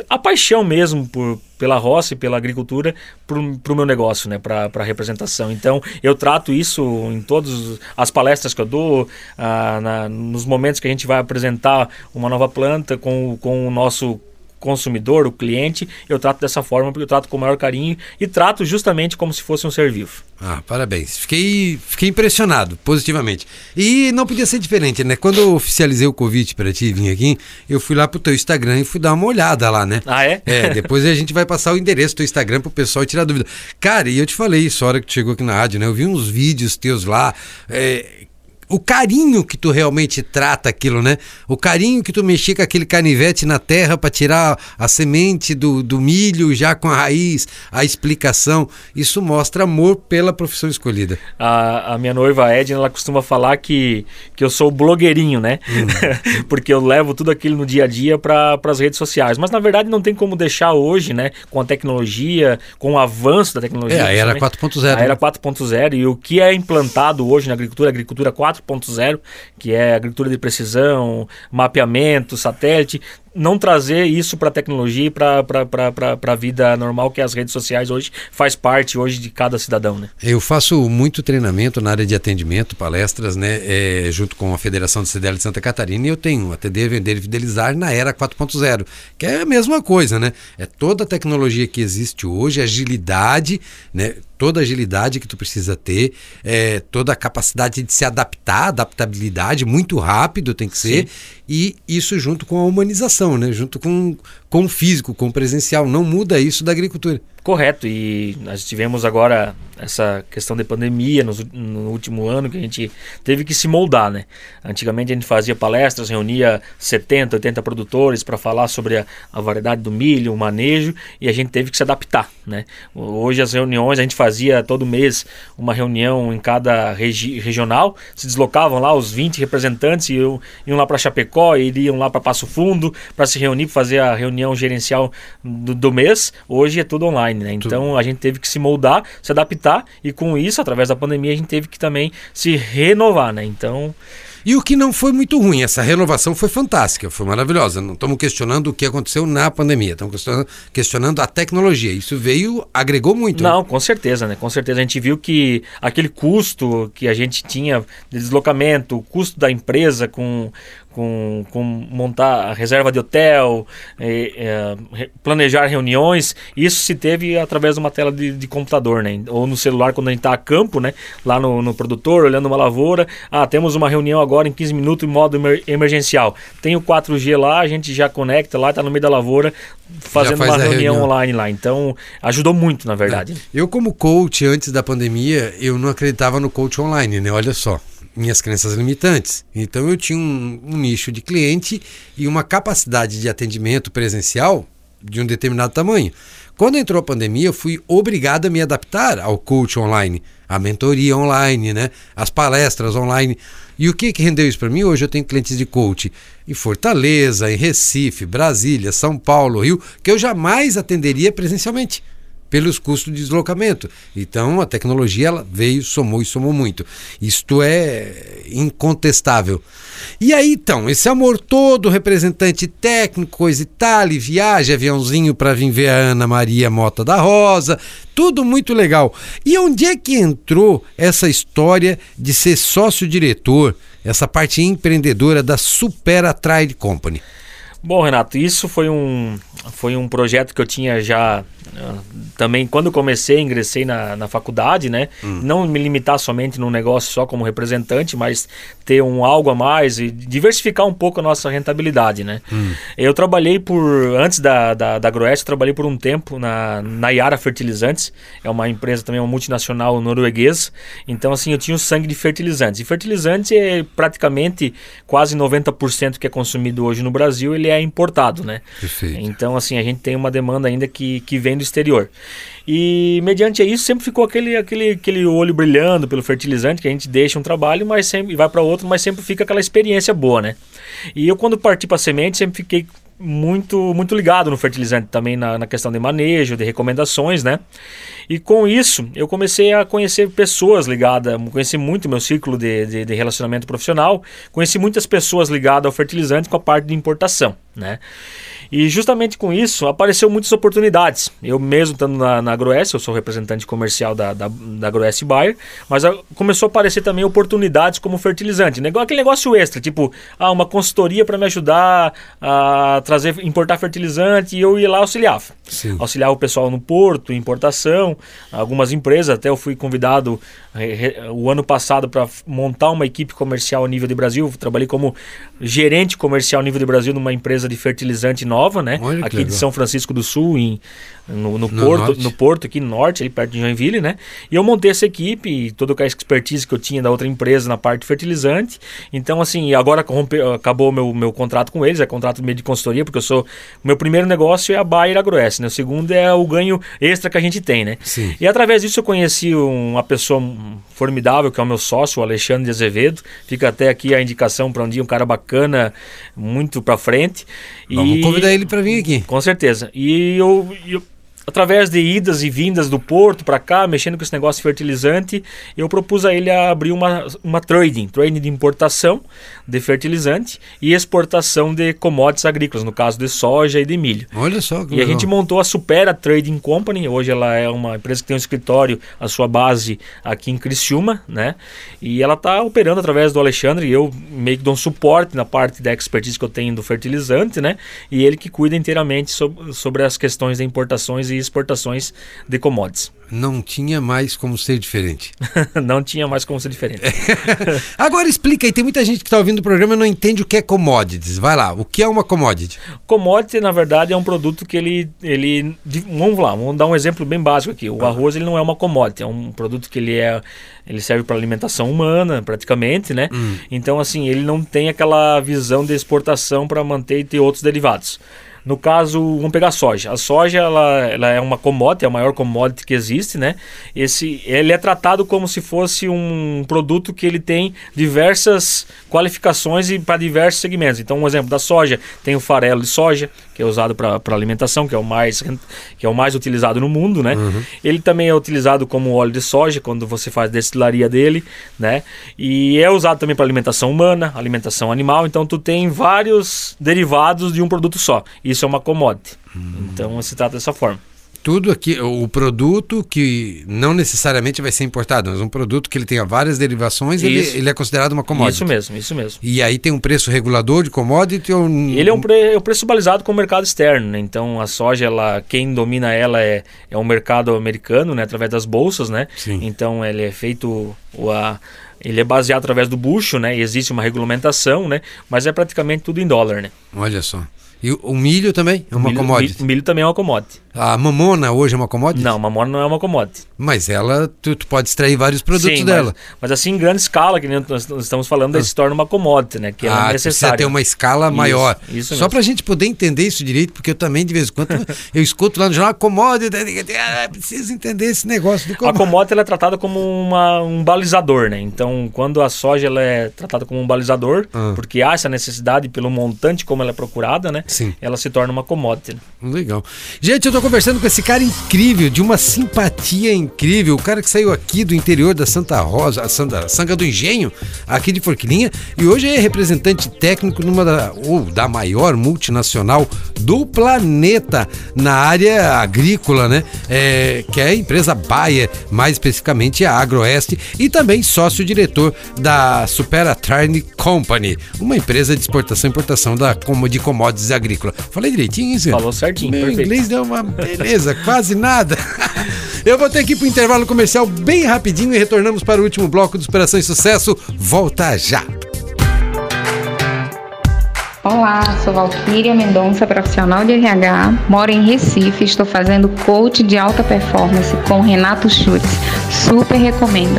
a paixão mesmo por, pela roça e pela agricultura para o meu negócio, né, para a representação. Então, eu trato isso em todas as palestras que eu dou, ah, na, nos momentos que a gente vai apresentar uma nova planta com, com o nosso consumidor, o cliente, eu trato dessa forma porque eu trato com o maior carinho e trato justamente como se fosse um ser vivo. Ah, parabéns. Fiquei, fiquei impressionado, positivamente. E não podia ser diferente, né? Quando eu oficializei o convite para ti vir aqui, eu fui lá pro teu Instagram e fui dar uma olhada lá, né? Ah, é? É, depois a gente vai passar o endereço do teu Instagram pro pessoal tirar dúvida. Cara, e eu te falei isso a hora que tu chegou aqui na rádio, né? Eu vi uns vídeos teus lá, é, o carinho que tu realmente trata aquilo, né? O carinho que tu mexia com aquele canivete na terra para tirar a semente do, do milho já com a raiz, a explicação. Isso mostra amor pela profissão escolhida. A, a minha noiva Edna, ela costuma falar que, que eu sou blogueirinho, né? Hum. Porque eu levo tudo aquilo no dia a dia para as redes sociais. Mas na verdade não tem como deixar hoje, né? Com a tecnologia, com o avanço da tecnologia. É, a era 4.0. A era 4.0 e o que é implantado hoje na agricultura, agricultura 4 4.0, que é agricultura de precisão, mapeamento, satélite, não trazer isso para a tecnologia e para a vida normal que as redes sociais hoje faz parte hoje de cada cidadão, né? Eu faço muito treinamento na área de atendimento, palestras, né, é, junto com a Federação de CDL de Santa Catarina e eu tenho atender, vender e fidelizar na era 4.0, que é a mesma coisa, né? É toda a tecnologia que existe hoje, agilidade, né? Toda a agilidade que tu precisa ter, é, toda a capacidade de se adaptar, adaptabilidade, muito rápido tem que ser, Sim. e isso junto com a humanização né? Junto com, com o físico, com o presencial. Não muda isso da agricultura. Correto, e nós tivemos agora essa questão de pandemia no, no, último ano que a gente teve que se moldar, né? Antigamente a gente fazia palestras, reunia 70, 80 produtores para falar sobre a, a, variedade do milho, o manejo, e a gente teve que se adaptar, né? Hoje as reuniões a gente fazia todo mês uma reunião em cada regi regional, se deslocavam lá os 20 representantes, iam, iam lá para Chapecó, iriam lá para Passo Fundo para se reunir, fazer a reunião gerencial do, do mês. Hoje é tudo online, né? Então a gente teve que se moldar, se adaptar e com isso, através da pandemia, a gente teve que também se renovar, né? Então, e o que não foi muito ruim, essa renovação foi fantástica, foi maravilhosa. Não estamos questionando o que aconteceu na pandemia, estamos questionando, questionando a tecnologia. Isso veio, agregou muito. Né? Não, com certeza, né? Com certeza a gente viu que aquele custo que a gente tinha de deslocamento, o custo da empresa com, com, com montar a reserva de hotel, é, é, planejar reuniões, isso se teve através de uma tela de, de computador, né? Ou no celular quando a gente está a campo, né? Lá no, no, produtor, olhando uma lavoura. Ah, temos uma reunião agora em 15 minutos em modo emer emergencial. Tem o 4G lá, a gente já conecta lá, está no meio da lavoura, fazendo faz uma reunião, reunião, online lá. Então, ajudou muito, na verdade. É. Eu, como coach, antes da pandemia, eu não acreditava no coach online, né? Olha só minhas crenças limitantes. Então eu tinha um, um, nicho de cliente e uma capacidade de atendimento presencial de um determinado tamanho. Quando entrou a pandemia, eu fui obrigado a me adaptar ao coach online, à mentoria online, né? As palestras online. E o que, que rendeu isso para mim? Hoje eu tenho clientes de coach em Fortaleza, em Recife, Brasília, São Paulo, Rio, que eu jamais atenderia presencialmente pelos custos de deslocamento. Então a tecnologia ela veio, somou e somou muito. Isto é incontestável. E aí então, esse amor todo, representante técnico, coisa e tal, e viagem, aviãozinho para vir ver a Ana Maria Mota da Rosa, tudo muito legal. E onde é que entrou essa história de ser sócio-diretor, essa parte empreendedora da Supera Trade Company? Bom, Renato, isso foi um, foi um projeto que eu tinha já também quando comecei, ingressei na, na faculdade, né? Hum. Não me limitar somente num negócio só como representante, mas ter um algo a mais e diversificar um pouco a nossa rentabilidade, né? Hum. Eu trabalhei por, antes da, da, da trabalhei por um tempo na, na Yara Fertilizantes, é uma empresa também, uma multinacional norueguesa, então assim, eu tinha o sangue de fertilizantes. E fertilizante é praticamente quase 90% que é consumido hoje no Brasil, ele é importado, né? Perfeito. Então assim, a gente tem uma demanda ainda que, que vem do exterior. E mediante isso sempre ficou aquele, aquele, aquele olho brilhando pelo fertilizante, que a gente deixa um trabalho mas sempre vai para outro, mas sempre fica aquela experiência boa, né? E eu quando parti para semente sempre fiquei muito muito ligado no fertilizante também na, na, questão de manejo, de recomendações, né? E com isso eu comecei a conhecer pessoas ligadas, conheci muito meu ciclo de, de, de relacionamento profissional, conheci muitas pessoas ligadas ao fertilizante com a parte de importação, né? E justamente com isso apareceu muitas oportunidades. Eu mesmo estando na, na eu sou representante comercial da, da, da Bayer, mas a, começou a aparecer também oportunidades como fertilizante. Negócio, aquele negócio extra, tipo, ah, uma consultoria para me ajudar a trazer, importar fertilizante e eu ia lá auxiliar. Sim. Auxiliar o pessoal no porto, importação, algumas empresas, até eu fui convidado o ano passado para montar uma equipe comercial a nível de Brasil. Trabalhei como gerente comercial a nível de Brasil numa empresa de fertilizante nova, né? Olha aqui de São Francisco do Sul, em, no, no, no Porto, norte. no Porto, aqui no norte, ali perto de Joinville, né? E eu montei essa equipe e toda a expertise que eu tinha da outra empresa na parte de fertilizante. Então, assim, agora rompe, acabou meu, meu contrato com eles, é contrato meio de consultoria, porque eu sou. Meu primeiro negócio é a Bayer AgroS, né? O segundo é o ganho extra que a gente tem, né? Sim. E através disso eu conheci uma pessoa formidável, que é o meu sócio, o Alexandre de Azevedo. Fica até aqui a indicação para um dia, um cara bacana, muito para frente. Vamos e... convidar ele para vir aqui. Com certeza. E eu, eu através de idas e vindas do porto para cá, mexendo com esse negócio fertilizante, eu propus a ele abrir uma, uma trading, trading de importação de fertilizante e exportação de commodities agrícolas, no caso de soja e de milho. Olha só que E legal. a gente montou a Supera Trading Company, hoje ela é uma empresa que tem um escritório, a sua base aqui em Criciúma, né? E ela está operando através do Alexandre e eu meio que dou um suporte na parte da expertise que eu tenho do fertilizante, né? E ele que cuida inteiramente sobre, sobre as questões de importações e exportações de commodities. Não tinha mais como ser diferente. não tinha mais como ser diferente. Agora explica aí, tem muita gente que está ouvindo o programa e não entende o que é commodities. Vai lá, o que é uma commodity? Commodity, na verdade, é um produto que ele. ele vamos lá, vamos dar um exemplo bem básico aqui. O arroz ele não é uma commodity, é um produto que ele é. Ele serve para alimentação humana, praticamente, né? Hum. Então, assim, ele não tem aquela visão de exportação para manter e ter outros derivados. No caso, vamos pegar a soja. A soja ela, ela é uma commodity, é a maior commodity que existe, né? Esse, ele é tratado como se fosse um produto que ele tem diversas qualificações e para diversos segmentos. Então, um exemplo da soja tem o farelo de soja, que é usado para alimentação, que é o mais que é o mais utilizado no mundo, né? Uhum. Ele também é utilizado como óleo de soja quando você faz destilaria dele, né? E é usado também para alimentação humana, alimentação animal. Então, tu tem vários derivados de um produto só. Isso é uma commodity. Uhum. Então, se trata dessa forma tudo aqui, o produto que não necessariamente vai ser importado, mas um produto que ele tenha várias derivações, ele, ele, é considerado uma commodity. Isso mesmo, isso mesmo. E aí tem um preço regulador de commodity ou... Ele é um, pre, é um preço balizado com o mercado externo, né? Então a soja, ela, quem domina ela é, é o mercado americano, né? Através das bolsas, né? Sim. Então ele é feito... O, a, ele é baseado através do bucho, né? E existe uma regulamentação, né? Mas é praticamente tudo em dólar, né? Olha só. E o milho também é uma milho, commodity? O milho também é uma commodity. A mamona hoje é uma commodity? Não, a mamona não é uma commodity. Mas ela, tu, tu pode extrair vários produtos Sim, dela. Mas, mas, assim, em grande escala, que nós, nós estamos falando, ah. se torna uma commodity, né? Que ah, é necessário. ter uma escala isso, maior. Isso Só para a gente poder entender isso direito, porque eu também, de vez em quando, eu escuto lá no jornal, commodity, ah, preciso entender esse negócio do commodity. A commodity ela é tratada como uma, um balizador, né? Então, quando a soja ela é tratada como um balizador, ah. porque há essa necessidade pelo montante como ela é procurada, né? Sim. Ela se torna uma commodity. Né? Legal. Gente, eu tô conversando com esse cara incrível, de uma simpatia incrível. O cara que saiu aqui do interior da Santa Rosa, a Santa, Sanga do Engenho, aqui de Forquilinha, e hoje é representante técnico numa da, ou da maior multinacional do planeta na área agrícola, né? É, que é a empresa Bayer, mais especificamente a Agroeste, e também sócio-diretor da Supera Trine Company, uma empresa de exportação e importação da, de commodities agrícolas. Falei direitinho isso? Falou certinho, Meu perfeito. inglês deu uma beleza, quase nada. Eu vou ter que ir para o intervalo comercial bem rapidinho e retornamos para o último bloco do Operação e Sucesso. Volta já! Olá, sou Valquíria Mendonça, profissional de RH, moro em Recife, estou fazendo coach de alta performance com Renato Schutz. Super recomendo.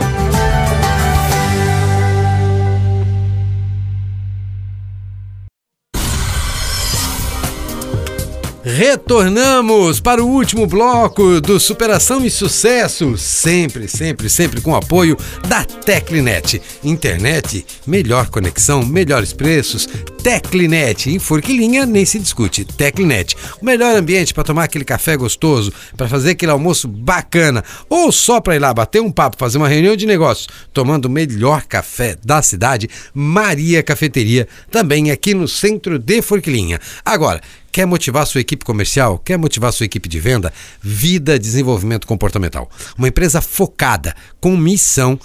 Retornamos para o último bloco do Superação e Sucesso, sempre, sempre, sempre com apoio da Teclinet. Internet, melhor conexão, melhores preços. Teclinet, em Forquilinha nem se discute. Teclinet, o melhor ambiente para tomar aquele café gostoso, para fazer aquele almoço bacana, ou só para ir lá bater um papo, fazer uma reunião de negócios, tomando o melhor café da cidade, Maria Cafeteria, também aqui no centro de Forquilinha. Agora, Quer motivar sua equipe comercial? Quer motivar sua equipe de venda? Vida Desenvolvimento Comportamental. Uma empresa focada, com missão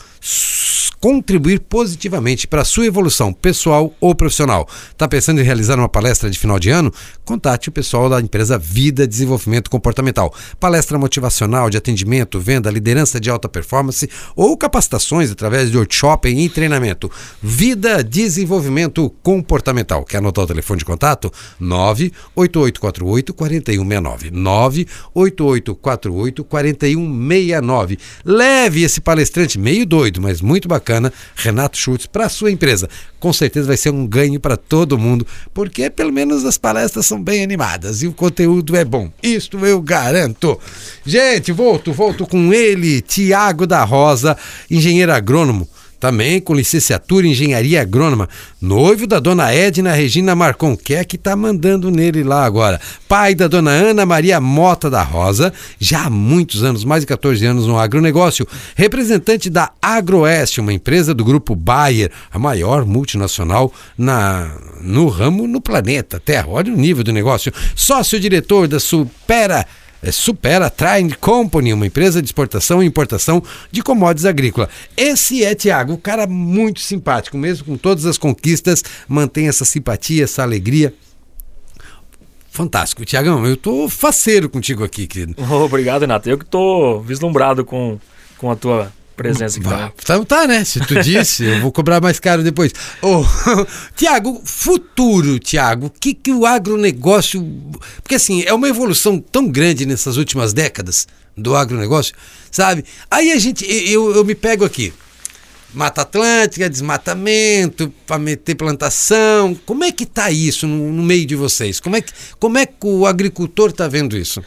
contribuir positivamente para a sua evolução pessoal ou profissional. Está pensando em realizar uma palestra de final de ano? Contate o pessoal da empresa Vida Desenvolvimento Comportamental. Palestra motivacional de atendimento, venda, liderança de alta performance ou capacitações através de workshop e treinamento. Vida Desenvolvimento Comportamental. Quer anotar o telefone de contato? 98848 4169. 98848 4169. Leve esse palestrante meio doido, mas muito bacana, Renato Schultz, para a sua empresa. Com certeza vai ser um ganho para todo mundo, porque pelo menos as palestras são bem animadas e o conteúdo é bom. Isto eu garanto. Gente, volto, volto com ele, Tiago da Rosa, engenheiro agrônomo também com licenciatura em engenharia agrônoma, noivo da dona Edna Regina Marcon, que é que está mandando nele lá agora. Pai da dona Ana Maria Mota da Rosa, já há muitos anos, mais de 14 anos no agronegócio, representante da Agroeste, uma empresa do grupo Bayer, a maior multinacional na, no ramo no planeta Terra. Olha o nível do negócio. Sócio-diretor da Supera supera a Trine Company, uma empresa de exportação e importação de commodities agrícolas. Esse é, Tiago, um cara muito simpático, mesmo com todas as conquistas, mantém essa simpatia, essa alegria. Fantástico. Tiagão, eu tô faceiro contigo aqui, querido. Obrigado, Renato. Eu que tô vislumbrado com, com a tua presença aqui. Bah, Então tá, né? Se tu disse, eu vou cobrar mais caro depois. Ô, Tiago, futuro, Tiago, o que, que o agronegócio. Porque assim, é uma evolução tão grande nessas últimas décadas do agronegócio, sabe? Aí a gente. Eu, eu me pego aqui. Mata Atlântica, desmatamento, para meter plantação. Como é que tá isso no, no, meio de vocês? Como é que, como é que o agricultor tá vendo isso?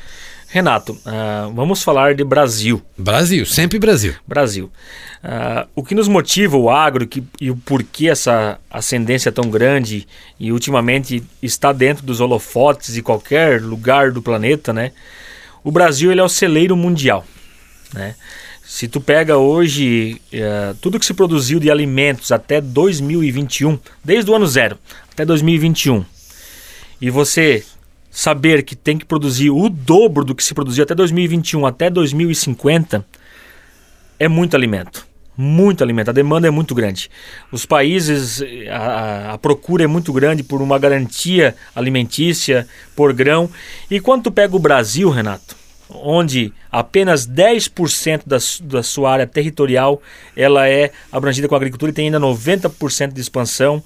Renato, uh, vamos falar de Brasil. Brasil, sempre Brasil. Brasil. Uh, o que nos motiva o agro que, e o porquê essa ascendência tão grande e ultimamente está dentro dos holofotes de qualquer lugar do planeta, né? O Brasil ele é o celeiro mundial, né? Se tu pega hoje uh, tudo que se produziu de alimentos até 2021, desde o ano zero até 2021, e você saber que tem que produzir o dobro do que se produziu até 2021 até 2050, é muito alimento. Muito alimento, a demanda é muito grande. Os países, a, a procura é muito grande por uma garantia alimentícia, por grão. E quando tu pega o Brasil, Renato, onde apenas 10% da, da sua área territorial ela é abrangida com a agricultura e tem ainda 90% de expansão,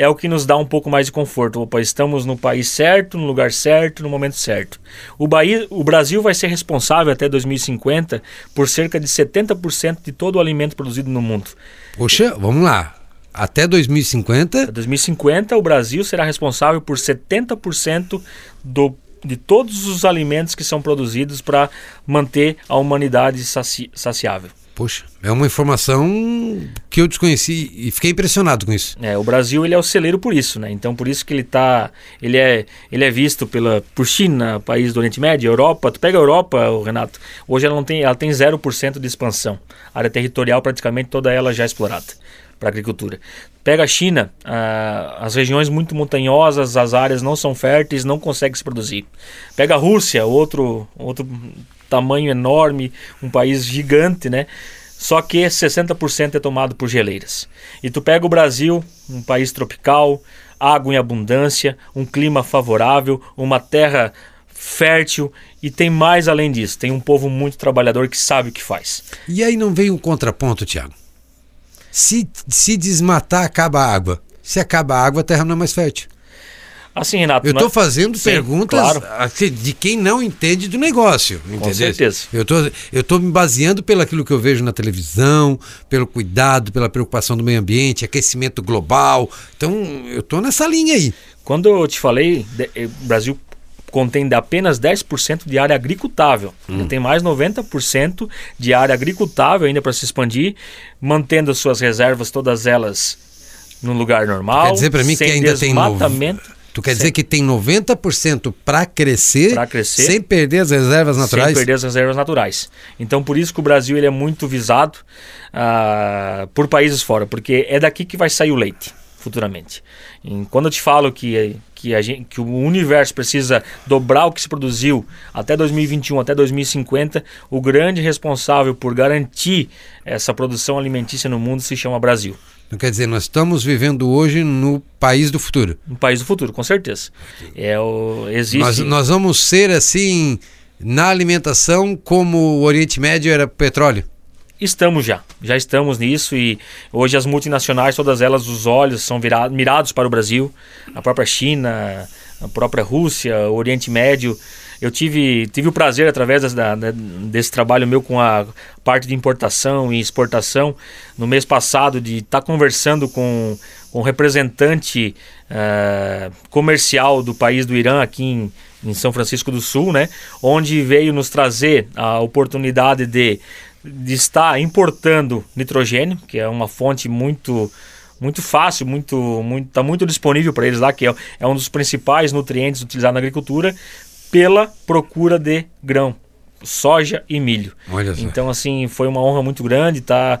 é o que nos dá um pouco mais de conforto. Opa, estamos no país certo, no lugar certo, no momento certo. O, Bahia, o Brasil vai ser responsável até 2050 por cerca de 70% de todo o alimento produzido no mundo. Poxa, vamos lá. Até 2050? Até 2050, o Brasil será responsável por 70% do de todos os alimentos que são produzidos para manter a humanidade saci saciável. Poxa, é uma informação que eu desconheci e fiquei impressionado com isso. É, o Brasil ele é o celeiro por isso, né? Então por isso que ele tá, ele é, ele é visto pela por China, país do Oriente Médio, Europa. Tu pega a Europa, o Renato, hoje ela não tem, ela tem 0% de expansão. A área territorial praticamente toda ela já explorada para agricultura. Pega a China, as regiões muito montanhosas, as áreas não são férteis, não consegue se produzir. Pega a Rússia, outro, outro tamanho enorme, um país gigante, né? Só que 60% é tomado por geleiras. E tu pega o Brasil, um país tropical, água em abundância, um clima favorável, uma terra fértil e tem mais além disso. Tem um povo muito trabalhador que sabe o que faz. E aí não vem um contraponto, Tiago? Se, se desmatar, acaba a água. Se acaba a água, a terra não é mais fértil. Assim, Renato. Eu estou nós... fazendo Sim, perguntas claro. de quem não entende do negócio. Com entendeu? certeza. Eu tô, estou me baseando pelo aquilo que eu vejo na televisão, pelo cuidado, pela preocupação do meio ambiente, aquecimento global. Então, eu estou nessa linha aí. Quando eu te falei, eh, o Brasil contém apenas 10% de área agricultável. Hum. Tem mais 90% de área agricultável ainda para se expandir, mantendo suas reservas todas elas no lugar normal. Quer dizer para mim que ainda tem. Tu quer dizer que tem 90% para crescer, crescer, sem perder as reservas naturais? Sem perder as reservas naturais. Então, por isso que o Brasil ele é muito visado uh, por países fora, porque é daqui que vai sair o leite futuramente. E quando eu te falo que, que, gente, que o universo precisa dobrar o que se produziu até 2021, até 2050, o grande responsável por garantir essa produção alimentícia no mundo se chama Brasil. Então, quer dizer, nós estamos vivendo hoje no país do futuro. No país do futuro, com certeza. É o, existe... nós, nós vamos ser assim na alimentação como o Oriente Médio era petróleo. Estamos já, já estamos nisso e hoje as multinacionais, todas elas, os olhos são virados, mirados para o Brasil, a própria China, a própria Rússia, o Oriente Médio. Eu tive, tive o prazer, através da, da, desse trabalho meu com a parte de importação e exportação, no mês passado, de estar tá conversando com, com um representante uh, comercial do país do Irã aqui em, em São Francisco do Sul, né? onde veio nos trazer a oportunidade de de estar importando nitrogênio, que é uma fonte muito muito fácil, muito muito está muito disponível para eles lá, que é, é um dos principais nutrientes utilizados na agricultura pela procura de grão, soja e milho. Então assim, foi uma honra muito grande, tá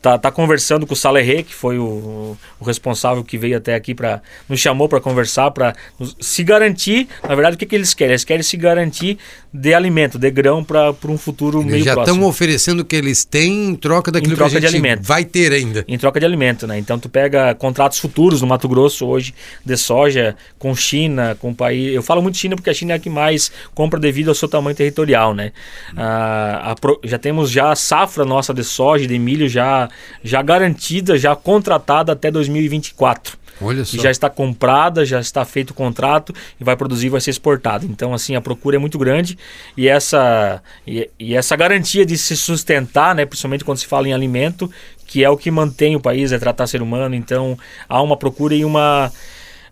tá, tá conversando com o Salerre, que foi o, o responsável que veio até aqui para nos chamou para conversar, para se garantir. Na verdade, o que, que eles querem? Eles querem se garantir de alimento, de grão para um futuro eles meio já próximo. estão oferecendo o que eles têm em troca daquilo Em troca que a de gente alimento. vai ter ainda. Em troca de alimento, né? Então tu pega contratos futuros no Mato Grosso hoje de soja com China, com país. Eu falo muito China porque a China é a que mais compra devido ao seu tamanho territorial, né? Ah, a já temos já a safra nossa de soja de milho já, já garantida, já contratada até 2024 Olha só. já está comprada, já está feito o contrato e vai produzir e vai ser exportado. Então, assim, a procura é muito grande e essa, e, e essa garantia de se sustentar, né, principalmente quando se fala em alimento, que é o que mantém o país, é tratar ser humano. Então, há uma procura e uma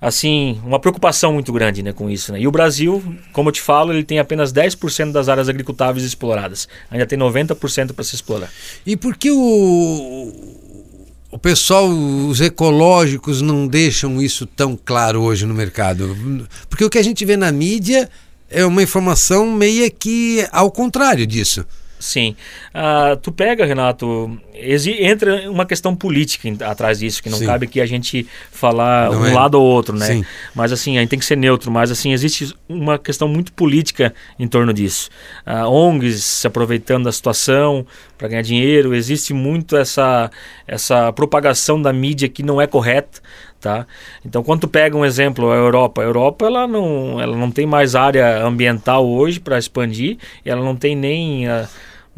assim, uma preocupação muito grande, né, com isso, né? E o Brasil, como eu te falo, ele tem apenas 10% das áreas agricultáveis exploradas. Ainda tem 90% para se explorar. E por que o, o pessoal, os ecológicos, não deixam isso tão claro hoje no mercado? Porque o que a gente vê na mídia é uma informação meio que ao contrário disso. Sim. Ah, tu pega, Renato, entra uma questão política atrás disso, que não Sim. cabe aqui a gente falar Não um é- lado ou outro, né? Sim. Mas assim, a gente tem que ser neutro, mas assim, existe uma questão muito política em torno disso. Ah, ONGs se aproveitando da situação para ganhar dinheiro, existe muito essa, essa propagação da mídia que não é correta. Tá? Então, quando tu pega um exemplo, a Europa, a Europa ela não, ela não tem mais área ambiental hoje para expandir, ela não tem nem, ah,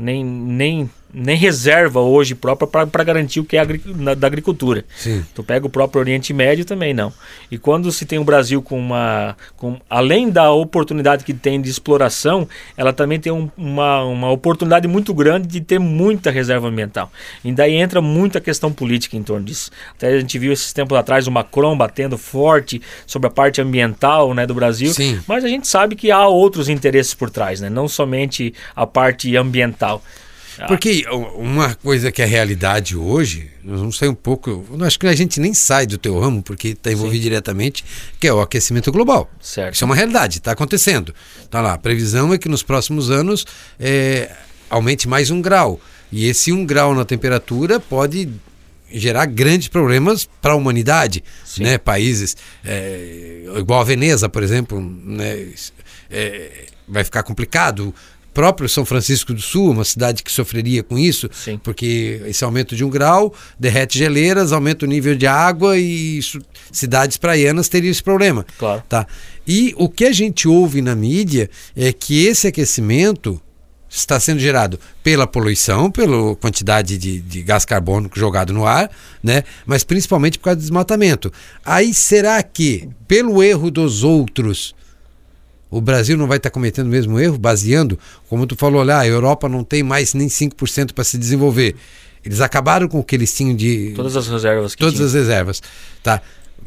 nem, nem, nem reserva hoje própria para garantir o que é agri na- da agricultura. Sim. Tu pega o próprio Oriente Médio também não. E quando se tem o Brasil com uma. Com, além da oportunidade que tem de exploração, ela também tem um- uma, uma oportunidade muito grande de ter muita reserva ambiental. E daí entra muita questão política em torno disso. Até a gente viu esses tempos atrás o Macron batendo forte sobre a parte ambiental né, do Brasil. Sim. Mas a gente sabe que há outros interesses por trás, né? não somente a parte ambiental. Porque uma coisa que é realidade hoje, nós vamos sair um pouco. Acho que a gente nem sai do teu ramo, porque está envolvido diretamente, que é o aquecimento global. Certo. Isso é uma realidade, está acontecendo. Tá lá, a previsão é que nos próximos anos é, aumente mais um grau. E esse um grau na temperatura pode gerar grandes problemas para a humanidade, né? Países é, igual a Veneza, por exemplo, né? É, vai ficar complicado. Próprio São Francisco do Sul, uma cidade que sofreria com isso, Sim. porque esse aumento de um grau derrete geleiras, aumenta o nível de água e isso, cidades praianas teriam esse problema. Claro. Tá? E o que a gente ouve na mídia é que esse aquecimento está sendo gerado pela poluição, pela quantidade de, de gás carbônico jogado no ar, né? mas principalmente por causa do desmatamento. Aí será que, pelo erro dos outros, o Brasil não vai estar cometendo o mesmo erro, baseando, como tu falou lá, a Europa não tem mais nem 5% para se desenvolver. Eles acabaram com o que eles tinham de Todas as reservas que todas tinha. as reservas, tá?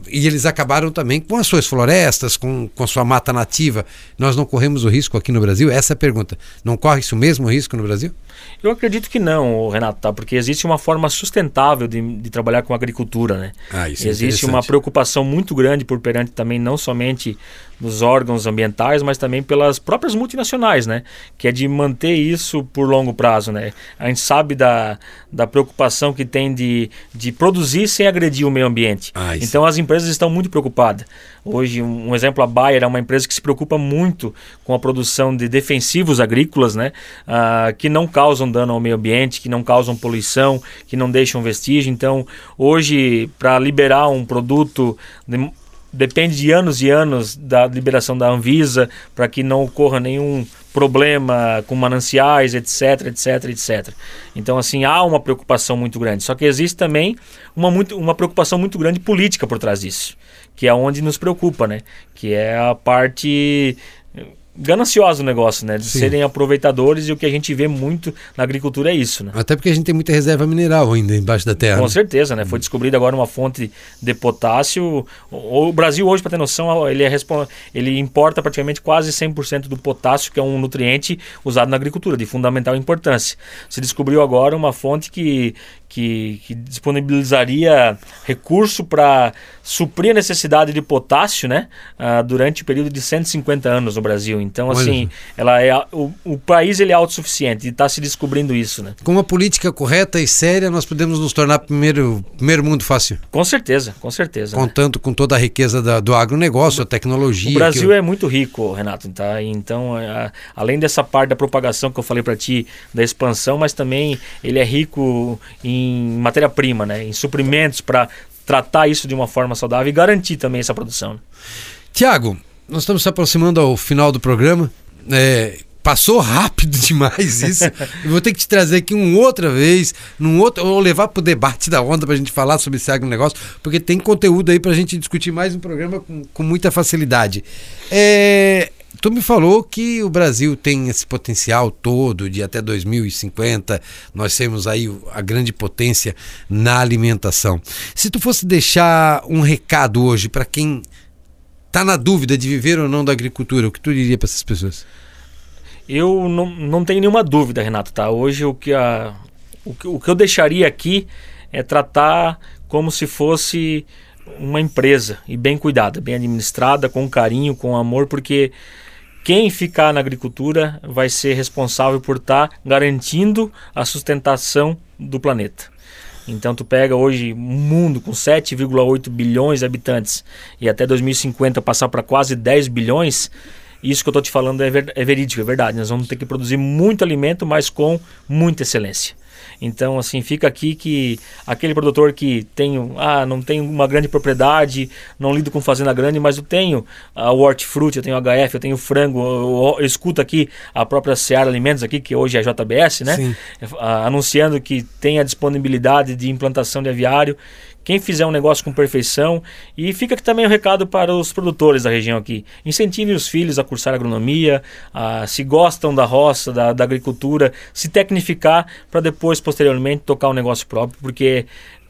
E eles acabaram também com as suas florestas, com, com a sua mata nativa. Nós não corremos o risco aqui no Brasil? Essa é a pergunta. Não corre isso mesmo risco no Brasil? Eu acredito que não, Renato, tá? porque existe uma forma sustentável de, de trabalhar com agricultura, né? Ah, isso é existe uma interessante. preocupação muito grande por perante também não somente dos órgãos ambientais, mas também pelas próprias multinacionais, né? Que é de manter isso por longo prazo, né? A gente sabe da, da preocupação que tem de, de produzir sem agredir o meio ambiente. Ah, então as empresas estão muito preocupadas. Hoje, um, um exemplo, a Bayer é uma empresa que se preocupa muito com a produção de defensivos agrícolas, né? Ah, que não causam dano ao meio ambiente, que não causam poluição, que não deixam vestígio. Então, hoje, para liberar um produto, de- depende de anos e anos da liberação da Anvisa para que não ocorra nenhum problema com mananciais, etc, etc, etc. Então, assim, há uma preocupação muito grande. Só que existe também uma, muito, uma preocupação muito grande política por trás disso, que é onde nos preocupa, né? Que é a parte gananciosa do negócio, né? De Sim. serem aproveitadores e o que a gente vê muito na agricultura é isso, né? Até porque a gente tem muita reserva mineral ainda embaixo da terra. Com né? certeza, né? Foi descobrida agora uma fonte de potássio. O o Brasil hoje, para ter noção, ele, é ele importa praticamente quase 100% do potássio, que é um nutriente usado na agricultura, de fundamental importância. Se descobriu agora uma fonte que, que, que disponibilizaria recurso para suprir a necessidade de potássio, né? ah, durante o período de 150 anos no Brasil. Então, assim, ela é o, o país ele é autossuficiente e está se descobrindo isso, né? Com uma política correta e séria, nós podemos nos tornar primeiro, primeiro mundo fácil. Com certeza, com certeza. Contando né? com toda a riqueza da, do agronegócio, a tecnologia. O Brasil eu... é muito rico, Renato. Tá? Então, a, além dessa parte da propagação que eu falei para ti, da expansão, mas também ele é rico em matéria-prima, né? em suprimentos para tratar isso de uma forma saudável e garantir também essa produção. Tiago, nós estamos se aproximando ao final do programa. É, passou rápido demais isso. Eu vou ter que te trazer aqui uma outra vez, num outro, ou levar para o debate da onda para a gente falar sobre esse agronegócio, porque tem conteúdo aí para a gente discutir mais um programa com, com muita facilidade. É, tu me falou que o Brasil tem esse potencial todo de até 2050 nós temos aí a grande potência na alimentação. Se tu fosse deixar um recado hoje para quem está na dúvida de viver ou não da agricultura, o que tu diria para essas pessoas? Eu não, não tenho nenhuma dúvida, Renato. Tá? Hoje o que, a, o, que, o que eu deixaria aqui é tratar como se fosse uma empresa e bem cuidada, bem administrada, com carinho, com amor, porque quem ficar na agricultura vai ser responsável por estar tá garantindo a sustentação do planeta. Então tu pega hoje um mundo com 7,8 bilhões de habitantes e até 2050 passar para quase 10 bilhões, isso que eu estou te falando é, ver, é verídico, é verdade. Nós vamos ter que produzir muito alimento, mas com muita excelência. Então, assim, fica aqui que aquele produtor que tem, ah, não tem uma grande propriedade, não lido com fazenda grande, mas eu tenho a hortifruti, eu tenho HF, eu tenho frango, eu, eu escuto aqui a própria Seara Alimentos aqui, que hoje é JBS, né? Sim. anunciando que tem a disponibilidade de implantação de aviário quem fizer um negócio com perfeição. E fica aqui também o um recado para os produtores da região aqui. Incentive os filhos a cursar agronomia, a, se gostam da roça, da, da agricultura, se tecnificar para depois, posteriormente, tocar um negócio próprio, porque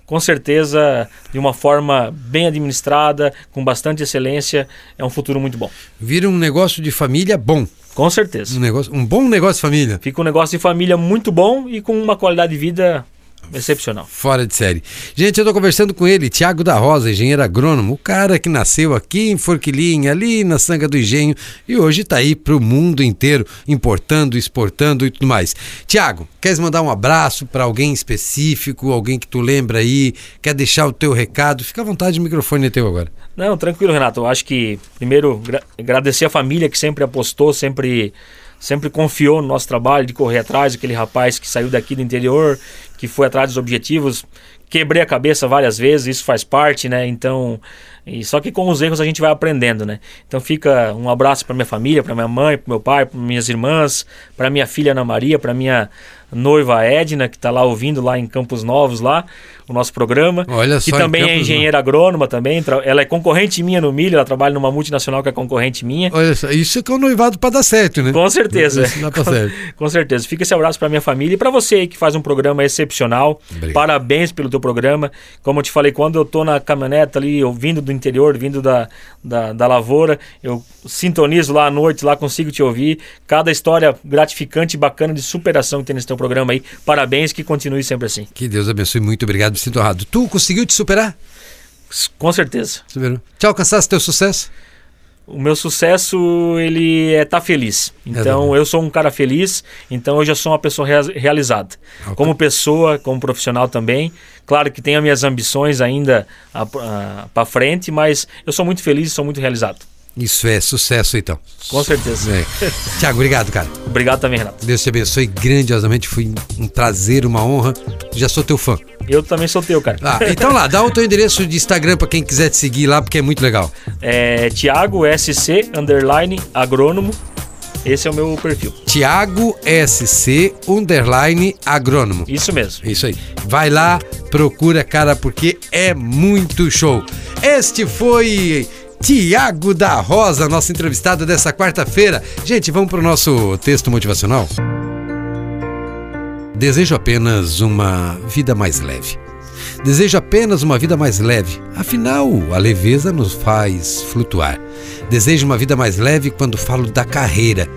com certeza, de uma forma bem administrada, com bastante excelência, é um futuro muito bom. Vira um negócio de família bom. Com certeza. Um, negócio, um bom negócio de família. Fica um negócio de família muito bom e com uma qualidade de vida Excepcional. Fora de série. Gente, eu estou conversando com ele, Tiago da Rosa, engenheiro agrônomo, o cara que nasceu aqui em Forquilinha, ali na Sanga do Engenho, e hoje está aí para o mundo inteiro, importando, exportando e tudo mais. Tiago, queres mandar um abraço para alguém específico, alguém que tu lembra aí, quer deixar o teu recado? Fica à vontade, o microfone é teu agora. Não, tranquilo, Renato. Eu acho que, primeiro, agradecer a família que sempre apostou, sempre sempre confiou no nosso trabalho de correr atrás, aquele rapaz que saiu daqui do interior, que foi atrás dos objetivos. Quebrei a cabeça várias vezes, isso faz parte, né? Então, e só que com os erros a gente vai aprendendo, né? Então fica um abraço para minha família, para minha mãe, para meu pai, para minhas irmãs, para minha filha Ana Maria, para minha noiva Edna, que está lá ouvindo lá em Campos Novos lá o nosso programa. Olha que também é engenheira agrônoma também. Ela é concorrente minha no milho, ela trabalha numa multinacional que é concorrente minha. Olha só, isso é que é um noivado para dar certo, né? Com certeza. Isso dá pra certo. Com, com certeza. Fica esse abraço para minha família e para você aí que faz um programa excepcional. Obrigado. Parabéns pelo teu programa. Como eu te falei, quando eu tô na caminhoneta ali, ouvindo do interior, vindo da, da, da lavoura, eu sintonizo lá à noite, lá consigo te ouvir. Cada história gratificante e bacana de superação que tem nesse teu programa aí. Parabéns, que continue sempre assim. Que Deus abençoe. Muito obrigado me sinto honrado. Tu conseguiu te superar? Com certeza. Superou. Já alcançaste teu sucesso? O meu sucesso, ele é tá feliz. Então, é eu sou um cara feliz, então eu já sou uma pessoa realizada. Okay. Como pessoa, como profissional também. Claro que tenho as minhas ambições ainda para frente, mas eu sou muito feliz e sou muito realizado. Isso é sucesso, então. Com certeza. É. Tiago, obrigado, cara. Obrigado também, Renato. Deus te abençoe grandiosamente. Foi um prazer, uma honra. Já sou teu fã. Eu também sou teu, cara. Ah, então lá, dá o teu endereço de Instagram para quem quiser te seguir lá, porque é muito legal. É Tiago SC underline agrônomo. Esse é o meu perfil. Tiago SC underline agrônomo. Isso mesmo. Isso aí. Vai lá, procura, cara, porque é muito show. Este foi Tiago da Rosa, nosso entrevistado dessa quarta-feira. Gente, vamos para o nosso texto motivacional? Desejo apenas uma vida mais leve. Desejo apenas uma vida mais leve, afinal, a leveza nos faz flutuar. Desejo uma vida mais leve quando falo da carreira.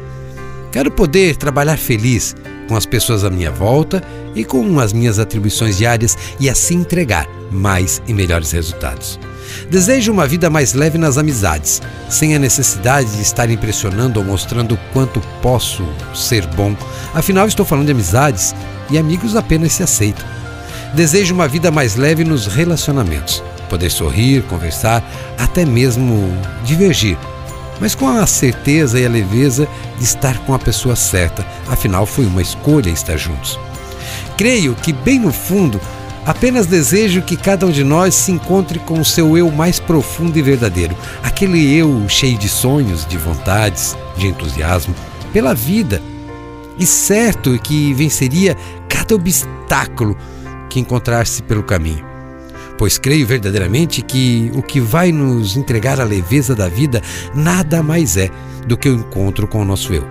Quero poder trabalhar feliz com as pessoas à minha volta e com as minhas atribuições diárias e assim entregar mais e melhores resultados. Desejo uma vida mais leve nas amizades, sem a necessidade de estar impressionando ou mostrando o quanto posso ser bom. Afinal, estou falando de amizades e amigos apenas se aceitam. Desejo uma vida mais leve nos relacionamentos, poder sorrir, conversar, até mesmo divergir, mas com a certeza e a leveza de estar com a pessoa certa, afinal foi uma escolha estar juntos. Creio que, bem no fundo, Apenas desejo que cada um de nós se encontre com o seu eu mais profundo e verdadeiro, aquele eu cheio de sonhos, de vontades, de entusiasmo pela vida, e certo que venceria cada obstáculo que encontrasse pelo caminho. Pois creio verdadeiramente que o que vai nos entregar a leveza da vida nada mais é do que o encontro com o nosso eu.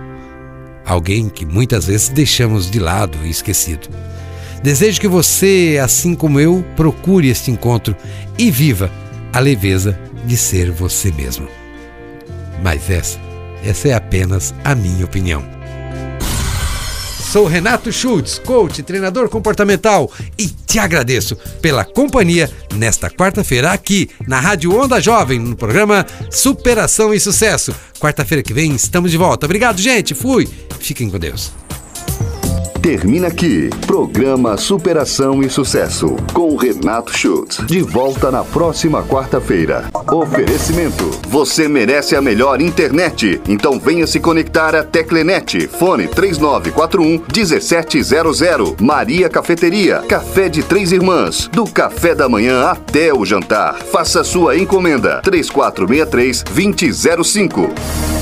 Alguém que muitas vezes deixamos de lado e esquecido. Desejo que você, assim como eu, procure este encontro e viva a leveza de ser você mesmo. Mas essa, essa é apenas a minha opinião. Sou Renato Schultz, coach, treinador comportamental e te agradeço pela companhia nesta quarta-feira aqui na Rádio Onda Jovem, no programa Superação e Sucesso. Quarta-feira que vem estamos de volta. Obrigado, gente. Fui. Fiquem com Deus. Termina aqui. Programa Superação e Sucesso. Com Renato Schultz. De volta na próxima quarta-feira. Oferecimento. Você merece a melhor internet. Então venha se conectar a Teclenet. Fone 3941 1700. Maria Cafeteria. Café de Três Irmãs. Do café da manhã até o jantar. Faça sua encomenda. 3463 2005.